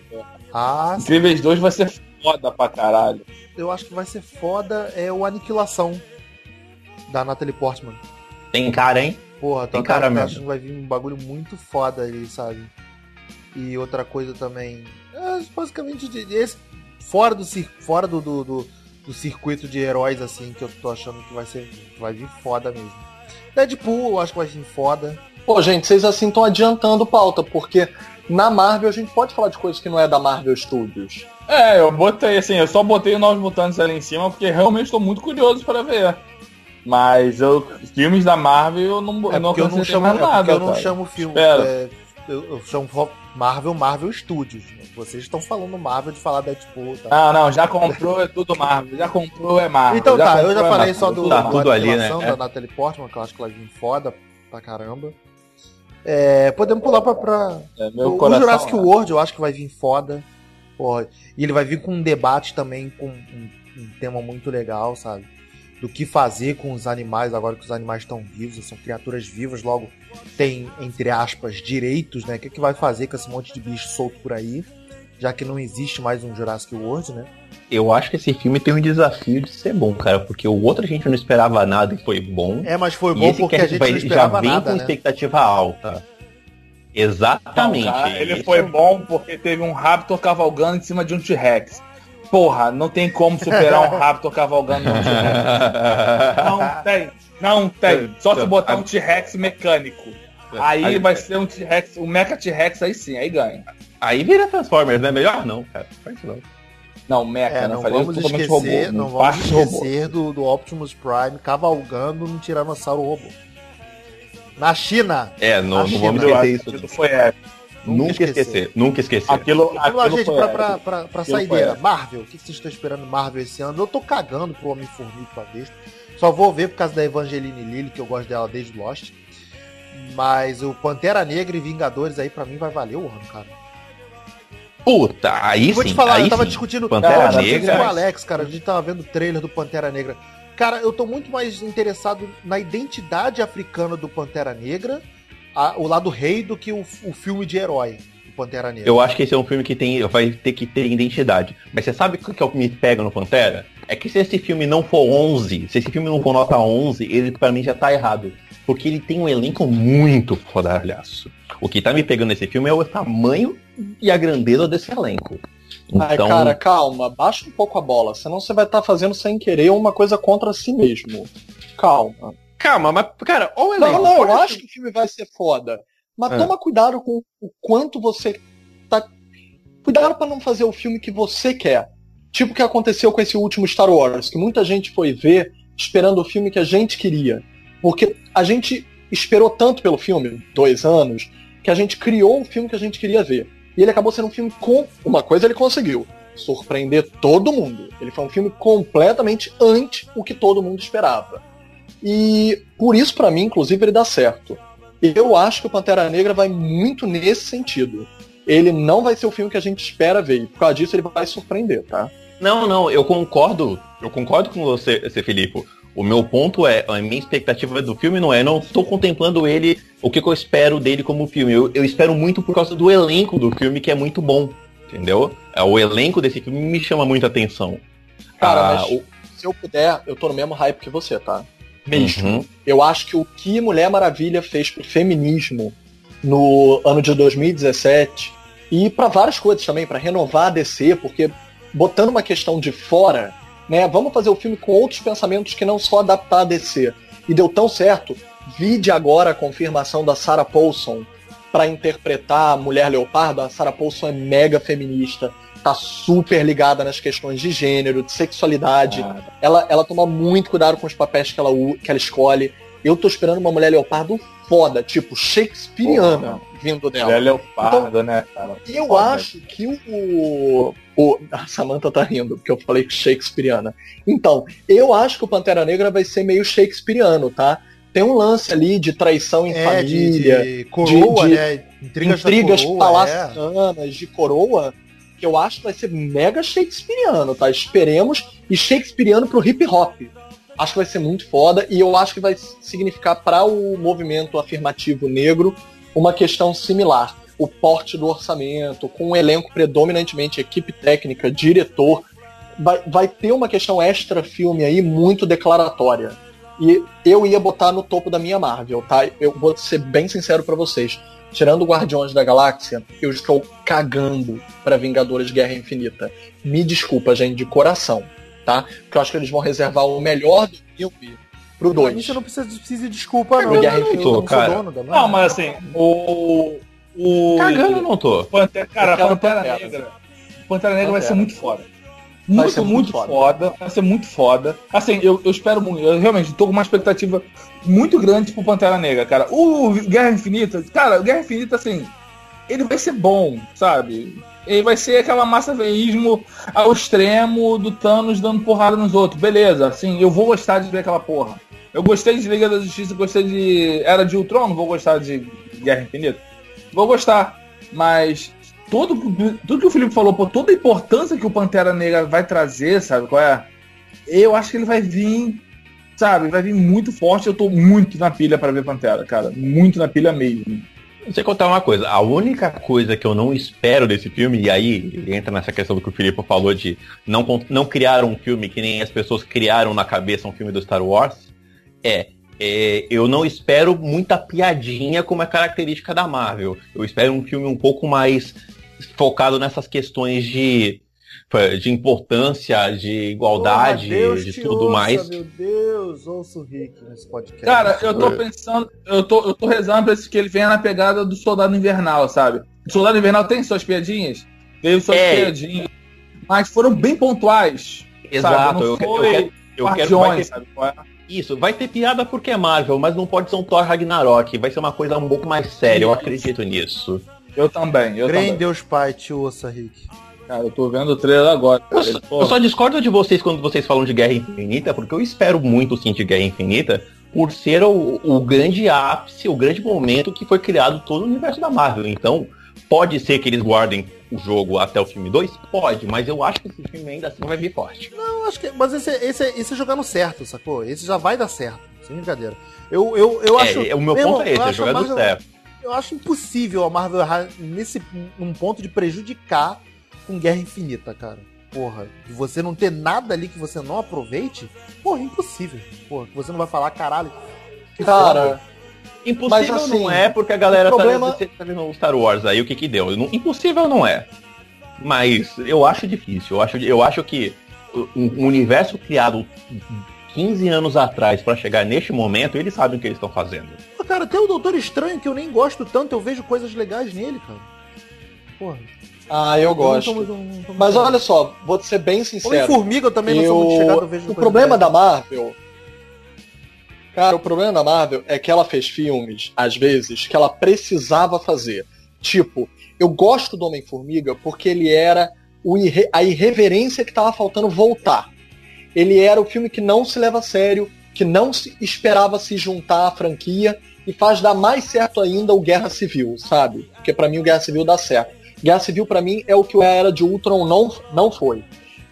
Ah, Incríveis sim. 2 vai ser foda pra caralho. Eu acho que vai ser foda é o Aniquilação da Natalie Portman. Tem cara, hein? Porra, Tem cara, cara mesmo. vai vir um bagulho muito foda aí, sabe? E outra coisa também. É, basicamente, esse, fora, do, fora do, do, do, do, circuito de heróis, assim, que eu tô achando que vai ser. vai vir foda mesmo. Deadpool, eu acho que vai vir foda. Pô, gente, vocês assim estão adiantando pauta, porque na Marvel a gente pode falar de coisas que não é da Marvel Studios. É, eu botei assim, eu só botei o Novos Mutantes ali em cima porque realmente estou muito curioso para ver. Mas eu, filmes da Marvel eu não, é eu não, eu não chamo nada. eu não cara. chamo filme. É, eu, eu, chamo Marvel, Marvel Studios. Né? Vocês estão falando Marvel de falar Deadpool. Tá? Não, não, já comprou é tudo Marvel. Já comprou é Marvel. Então já tá, eu já é falei só do, tá, do tudo ali, né? da é. Natalie Portman, que eu acho que ela vem foda pra caramba. É, podemos pular pra. pra é, meu o, coração, o Jurassic né? World eu acho que vai vir foda. Porra. E ele vai vir com um debate também, com um, um tema muito legal, sabe? Do que fazer com os animais agora que os animais estão vivos, são criaturas vivas, logo tem, entre aspas, direitos, né? O que, que vai fazer com esse monte de bicho solto por aí, já que não existe mais um Jurassic World, né? Eu acho que esse filme tem um desafio de ser bom, cara, porque o outro a gente não esperava nada e foi bom. É, mas foi bom porque a gente vai, não esperava já vem nada, com né? expectativa alta. Exatamente. Não, cara, ele foi bom porque teve um Raptor cavalgando em cima de um T-Rex. Porra, não tem como superar um Raptor cavalgando um T-Rex. Não tem, não tem. Só se botar um T-Rex mecânico. Aí vai ser um T-Rex, um Mecha T-Rex, aí sim, aí ganha. Aí vira Transformers, né? Melhor não, cara. Faz não. Não, Mecha, é, não, vamos esquecer, robô, não vamos esquecer do, do Optimus Prime cavalgando no Tiranossauro Robô. Na China. É, não, não vamos esquecer isso. Isso foi épico. Nunca, esquecer. esquecer. Nunca esquecer. Aquilo, aquilo, aquilo gente, pra, pra, pra, pra saideira. Marvel, o que vocês estão esperando Marvel esse ano? Eu tô cagando pro Homem-Formiga pra besta. Só vou ver por causa da Evangeline Lilly, que eu gosto dela desde Lost. Mas o Pantera Negra e Vingadores aí pra mim vai valer o ano, cara. Puta, aí Vou sim. te falar, aí eu tava sim. discutindo Pantera cara, Negra. com o Alex, cara. A gente tava vendo o trailer do Pantera Negra. Cara, eu tô muito mais interessado na identidade africana do Pantera Negra, a, o lado rei, do que o, o filme de herói. Pantera Negra. Eu acho que esse é um filme que tem, vai ter que ter identidade. Mas você sabe o que é o que me pega no Pantera? É que se esse filme não for 11, se esse filme não for nota 11, ele para mim já tá errado. Porque ele tem um elenco muito fodalhaço. O que tá me pegando nesse filme é o tamanho e a grandeza desse elenco. Então... Ai, cara, calma, baixa um pouco a bola, senão você vai estar tá fazendo sem querer uma coisa contra si mesmo. Calma. Calma, mas, cara, olha o elenco. Não, não, eu acho que o filme vai ser foda. Mas é. toma cuidado com o quanto você tá. Cuidado para não fazer o filme que você quer. Tipo o que aconteceu com esse último Star Wars, que muita gente foi ver esperando o filme que a gente queria. Porque a gente esperou tanto pelo filme, dois anos, que a gente criou o filme que a gente queria ver. E ele acabou sendo um filme com. Uma coisa ele conseguiu. Surpreender todo mundo. Ele foi um filme completamente anti o que todo mundo esperava. E por isso, para mim, inclusive, ele dá certo. Eu acho que o Pantera Negra vai muito nesse sentido. Ele não vai ser o filme que a gente espera ver. E por causa disso, ele vai surpreender, tá? Não, não, eu concordo. Eu concordo com você, Filipe. O meu ponto é, a minha expectativa do filme não é, não estou contemplando ele, o que, que, eu espero dele como filme. Eu, eu espero muito por causa do elenco do filme, que é muito bom. Entendeu? É, o elenco desse filme me chama muita atenção. Cara, ah, mas o... se eu puder, eu tô no mesmo hype que você, tá? Mesmo. Uhum. Eu acho que o que Mulher Maravilha fez pro feminismo no ano de 2017 e para várias coisas também, para renovar a DC, porque botando uma questão de fora, né? Vamos fazer o filme com outros pensamentos que não só adaptar a DC. E deu tão certo. Vide agora a confirmação da Sarah Paulson para interpretar a Mulher Leopardo. A Sarah Paulson é mega feminista, tá super ligada nas questões de gênero, de sexualidade. Ah. Ela, ela toma muito cuidado com os papéis que ela, que ela escolhe. Eu tô esperando uma Mulher Leopardo foda, tipo Shakespeareana vindo dela. Mulher Leopardo, então, né, cara? Eu foda. acho que o, o. A Samantha tá rindo, porque eu falei Shakespeareana. Então, eu acho que o Pantera Negra vai ser meio Shakespeareano, tá? Tem um lance ali de traição em é, família. De, de coroa, de, né? Intrigas, intrigas coroa, palacianas, é. de coroa que eu acho que vai ser mega shakespeariano, tá? Esperemos. E shakespeariano pro hip hop. Acho que vai ser muito foda e eu acho que vai significar para o movimento afirmativo negro uma questão similar. O porte do orçamento, com um elenco predominantemente equipe técnica, diretor, vai, vai ter uma questão extra-filme aí muito declaratória. E eu ia botar no topo da minha Marvel, tá? Eu vou ser bem sincero para vocês tirando Guardiões da Galáxia, eu estou cagando para Vingadores Guerra Infinita. Me desculpa, gente, de coração, tá? Porque eu acho que eles vão reservar o melhor do filme pro 2. Você não precisa, precisa de desculpa, não. Guerra Infinita, tô, cara. Dono, não, mas assim, o. o Cagando não tô. Pantera, cara, Pantera Negra. Pantera Negra vai ser muito foda. Muito, muito, muito foda. foda. Vai ser muito foda. Assim, eu, eu espero muito. Eu realmente tô com uma expectativa muito grande pro Pantera Negra, cara. O Guerra Infinita, cara, Guerra Infinita, assim, ele vai ser bom, sabe? Ele vai ser aquela massa veísmo ao extremo do Thanos dando porrada nos outros. Beleza, assim, eu vou gostar de ver aquela porra. Eu gostei de Liga da Justiça, gostei de Era de Ultron, não vou gostar de Guerra Infinita. Vou gostar, mas todo, tudo que o Felipe falou, por toda a importância que o Pantera Negra vai trazer, sabe qual é? Eu acho que ele vai vir, sabe, vai vir muito forte. Eu tô muito na pilha para ver Pantera, cara. Muito na pilha mesmo. Você contar uma coisa, a única coisa que eu não espero desse filme, e aí entra nessa questão do que o Felipe falou de não, não criar um filme que nem as pessoas criaram na cabeça um filme do Star Wars, é é, eu não espero muita piadinha como é característica da Marvel. Eu espero um filme um pouco mais focado nessas questões de, de importância, de igualdade, Deus de tudo ouça, mais. Meu Deus, ouço o Rick nesse podcast. Cara, eu tô pensando, eu tô, eu tô rezando pra que ele venha na pegada do Soldado Invernal, sabe? O Soldado Invernal tem suas piadinhas? Teve suas é. piadinhas. Mas foram bem pontuais. Exato, eu, eu, quero, eu quero vai ter, sabe? É? Isso, vai ter piada porque é Marvel, mas não pode ser um Thor Ragnarok. Vai ser uma coisa um pouco mais séria, eu acredito nisso. Eu também, eu Crê também. em Deus Pai, te ouça, Rick. Cara, eu tô vendo o trailer agora. Eu, só, eu só discordo de vocês quando vocês falam de Guerra Infinita, porque eu espero muito sim de Guerra Infinita, por ser o, o grande ápice, o grande momento que foi criado todo o universo da Marvel. Então, pode ser que eles guardem o jogo até o filme 2? Pode, mas eu acho que esse filme ainda assim vai vir forte. Não, acho que. Mas esse, esse, esse é jogar no certo, sacou? Esse já vai dar certo. Sem brincadeira. Eu, eu, eu é, acho. O meu ponto é esse, é jogar no certo eu acho impossível a Marvel errar nesse num ponto de prejudicar com Guerra Infinita, cara. Porra, de você não ter nada ali que você não aproveite, porra, impossível. Porra, que você não vai falar, caralho. Que cara, foda. impossível Mas, assim, não é porque a galera tá problema... tá, tá vendo Star Wars aí, o que que deu? Impossível não é. Mas eu acho difícil. Eu acho, eu acho que um universo criado 15 anos atrás para chegar neste momento, eles sabem o que eles estão fazendo cara, até o Doutor Estranho, que eu nem gosto tanto, eu vejo coisas legais nele, cara. Porra. Ah, eu gosto. Não não Mas olha só, vou ser bem sincero. Homem-Formiga eu também eu... não sou muito chegado, eu vejo O problema da Marvel... Cara, o problema da Marvel é que ela fez filmes, às vezes, que ela precisava fazer. Tipo, eu gosto do Homem-Formiga porque ele era irre... a irreverência que tava faltando voltar. Ele era o filme que não se leva a sério, que não se esperava se juntar à franquia e faz dar mais certo ainda o Guerra Civil, sabe? Porque para mim o Guerra Civil dá certo. Guerra Civil para mim é o que a Era de Ultron não, não foi.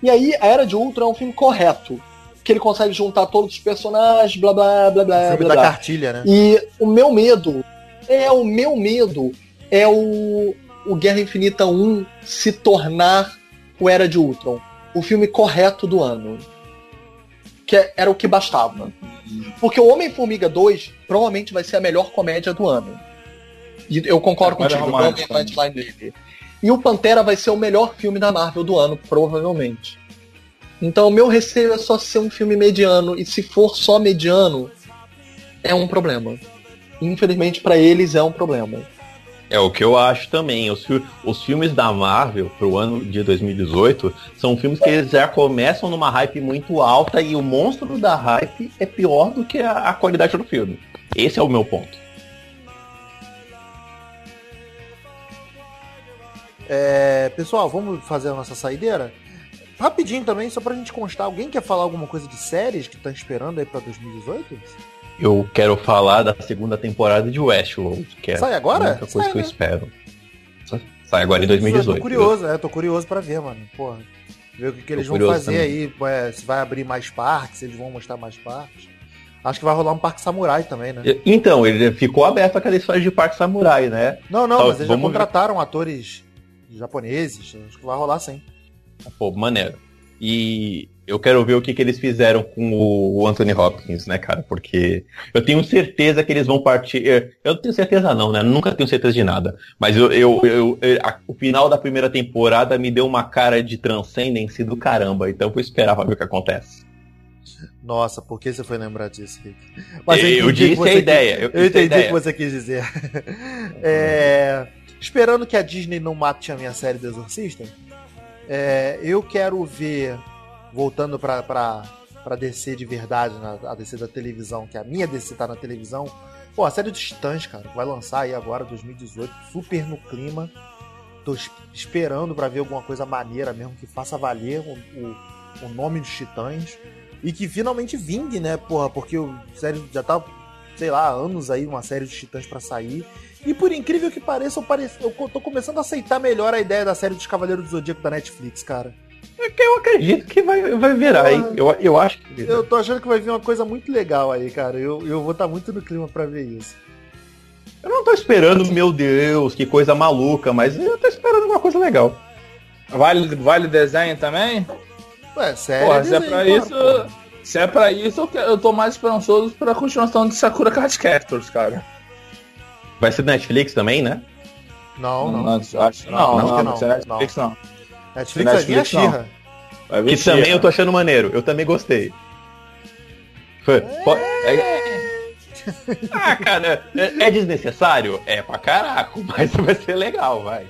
E aí a Era de Ultron é um filme correto, que ele consegue juntar todos os personagens, blá blá blá blá. Filme blá, da blá. cartilha, né? E o meu medo é o meu medo é o, o Guerra Infinita 1 se tornar o Era de Ultron, o filme correto do ano. Que é- era o que bastava. Porque o Homem-Formiga 2 provavelmente vai ser a melhor comédia do ano. E eu concordo Comédia contigo, eu amo a punchline dele. E o Pantera vai ser o melhor filme da Marvel do ano, provavelmente. Então o meu receio é só ser um filme mediano, e se for só mediano, é um problema. Infelizmente pra eles é um problema. É o que eu acho também. Os, os filmes da Marvel pro ano de 2018 são filmes que eles já começam numa hype muito alta e o monstro da hype é pior do que a, a qualidade do filme. Esse é o meu ponto. É, pessoal, vamos fazer a nossa saideira? Rapidinho também, só pra gente constar, alguém quer falar alguma coisa de séries que tá esperando aí pra 2018? Eu quero falar da segunda temporada de Westworld, que é Sai agora? a única coisa Sai, que eu né? espero. Sai agora em Tô 2018. curioso, é, tô curioso pra ver, mano. Porra. Ver o que, que eles vão fazer aí, é, se vai abrir mais parques, se eles vão mostrar mais parques. Acho que vai rolar um parque samurai também, né? Então, ele ficou aberto aquela história de Parque Samurai, né? Não, não, Tá, mas eles já vamos ver. contrataram atores japoneses. Acho que vai rolar sim. Pô, maneiro. E eu quero ver o que, que eles fizeram com o, Anthony Hopkins, né, cara? Porque eu tenho certeza que eles vão partir. Eu eu não tenho certeza não, né? Nunca tenho certeza de nada. Mas eu, eu, eu- eu- a- o final da primeira temporada me deu uma cara de Transcendence do caramba. Então eu vou esperar pra ver o que acontece. Nossa, por que você foi lembrar disso, Rick? eu entendi o que disse a ideia. Eu, Eu a entendi o que você quis dizer. [LAUGHS] É, esperando que a Disney não mate a minha série do Exorcista, é, eu quero ver, voltando pra, pra, pra DC de verdade, na, a DC da televisão, que a minha DC tá na televisão, pô, a série dos Titãs, cara, vai lançar aí agora, 2018, super no clima. Tô es- esperando pra ver alguma coisa maneira mesmo, que faça valer o, o, o nome dos Titãs. E que finalmente vingue, né, porra, porque o série já tá sei lá, anos aí, uma série de Titãs pra sair. E por incrível que pareça, eu, pare... eu tô começando a aceitar melhor a ideia da série dos Cavaleiros do Zodíaco da Netflix, cara. É que eu acredito que vai, vai virar, hein? Eu, eu acho que. Eu tô achando que vai vir uma coisa muito legal aí, cara. Eu, eu vou estar muito no clima pra ver isso. Eu não tô esperando, meu Deus, que coisa maluca, mas eu tô esperando uma coisa legal. Vale, vale desenho também? Ué, sério. Porra, se é pra isso. Se é pra isso, eu, tô mais esperançoso pra continuação de Sakura Card Captors, cara. Vai ser Netflix também, né? Não, não. acho, acho- Não, não, acho não, que não, não. ser Netflix não. Netflix vai vir a Netflix, não. Xirra. Vai Que também eu tô achando maneiro. Eu também gostei. Foi. Po- é- Ah, cara, é, é desnecessário? É pra caraca, [LAUGHS] mas vai ser legal, vai.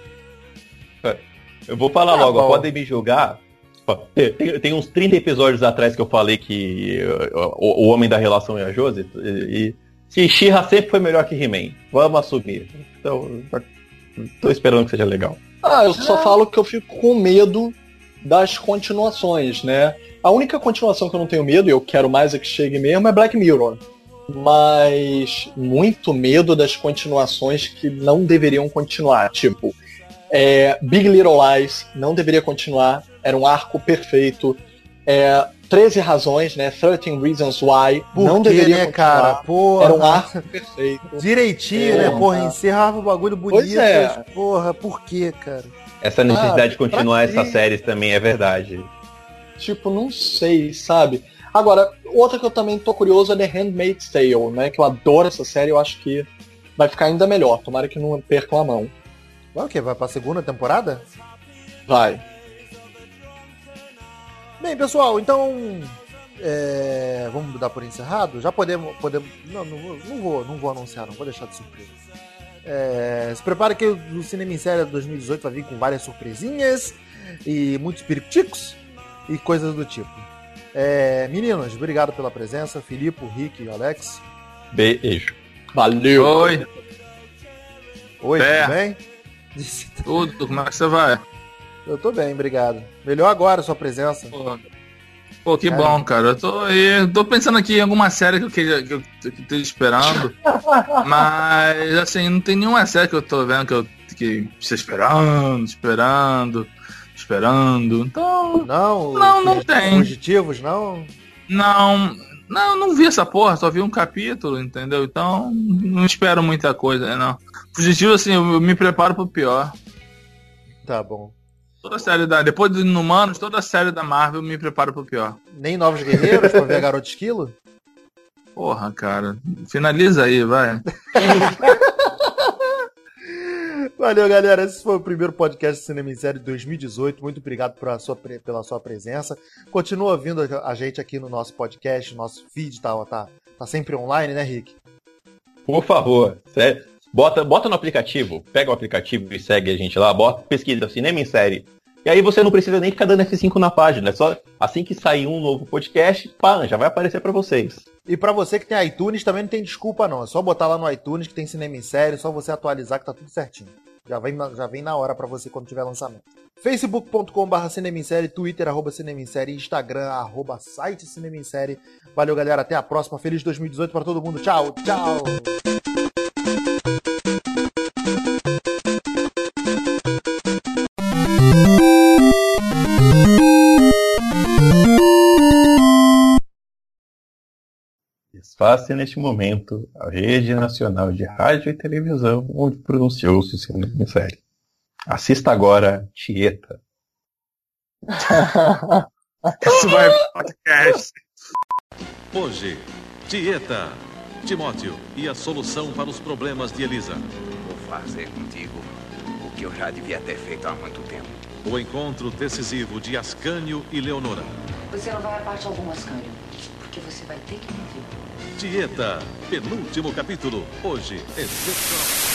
Eu vou falar Tá logo, bom. podem me julgar. Ó, Tem, uns 30 episódios atrás que eu falei que uh, o, o homem da relação é a Josie. E, e She-Ra sempre foi melhor que He-Man. Vamos assumir. Então, tô esperando que seja legal. Ah, eu só falo que eu fico com medo das continuações, né? A única continuação que eu não tenho medo, e eu quero mais é que chegue mesmo, é Black Mirror. Mas muito medo das continuações que não deveriam continuar. Tipo, é, Big Little Lies não deveria continuar, era um arco perfeito. É, 13 razões, né? 13 Reasons Why Por não quê, deveria né, continuar. cara? Porra. Era um arco perfeito. Direitinho, É, né? Porra, encerrava o bagulho bonito. Pois é. Porra, por quê, cara? Essa necessidade Ah, de continuar essas séries também é verdade. Tipo, não sei, sabe? Agora, outra que eu também tô curioso é The Handmaid's Tale, né? Que eu adoro essa série, eu acho que vai ficar ainda melhor. Tomara que não percam a mão. Vai o quê? Vai pra segunda temporada? Vai. Bem, pessoal, então. é, vamos dar por encerrado? Já podemos. podemos não, não, vou- não vou, não vou anunciar, não, vou deixar de surpresa. É, se prepare que o Cinema em Série 2018 vai vir com várias surpresinhas e muitos periquiticos e coisas do tipo. É, meninos, obrigado pela presença. Filipe, Rick e Alex. Beijo. Valeu! Oi, Oi, É. tudo bem? Tudo, como é que você vai? Eu tô bem, obrigado. Melhor agora a sua presença. Porra. Pô, que bom, cara. Eu tô, eu tô pensando aqui em alguma série que eu, queria, que eu, que eu tô esperando. [LAUGHS] mas, assim, não tem nenhuma série que eu tô vendo que eu que esperando, esperando, esperando. Então. Não, não, não tem. Fugitivos, não? Não. Não, não vi essa porra, só vi um capítulo, entendeu? Então, não espero muita coisa, não. Fugitivo, assim, eu me preparo pro pior. Tá bom. Toda a série da. Depois do Inumanos, toda a série da Marvel me prepara pro pior. Nem Novos Guerreiros pra ver Garoto Esquilo? Porra, cara. Finaliza aí, vai. [LAUGHS] Valeu, galera. Esse foi o primeiro podcast de Cinema em Série de 2018. Muito obrigado pela sua, pela sua presença. Continua vindo a gente aqui no nosso podcast, nosso feed tá, tá, tá sempre online, né, Rick? Por favor, bota, bota no aplicativo, pega o aplicativo e segue a gente lá, bota, pesquisa Cinema em Série e aí você não precisa nem ficar dando F5 na página. É só assim que sair um novo podcast, pá, já vai aparecer para vocês. E para você que tem iTunes, também não tem desculpa não. É só botar lá no iTunes que tem cinema em série, só você atualizar que tá tudo certinho. Já vem, já vem na hora para você quando tiver lançamento. facebook.com.br cinema em série, twitter arroba cinema em série, instagram arroba site cinema em série. Valeu galera, até a próxima. Feliz 2018 para todo mundo. Tchau, tchau. Desface neste momento a Rede Nacional de Rádio e Televisão, onde pronunciou-se o cinema em série. Assista agora Tieta. [LAUGHS] Isso vai podcast. Hoje, Tieta, Timóteo e a solução para os problemas de Elisa. Vou fazer contigo o que eu já devia ter feito há muito tempo. O encontro decisivo de Ascânio e Leonora. Você não vai a parte alguma, Ascânio, porque você vai ter que. Tieta, penúltimo capítulo, hoje, excepcional.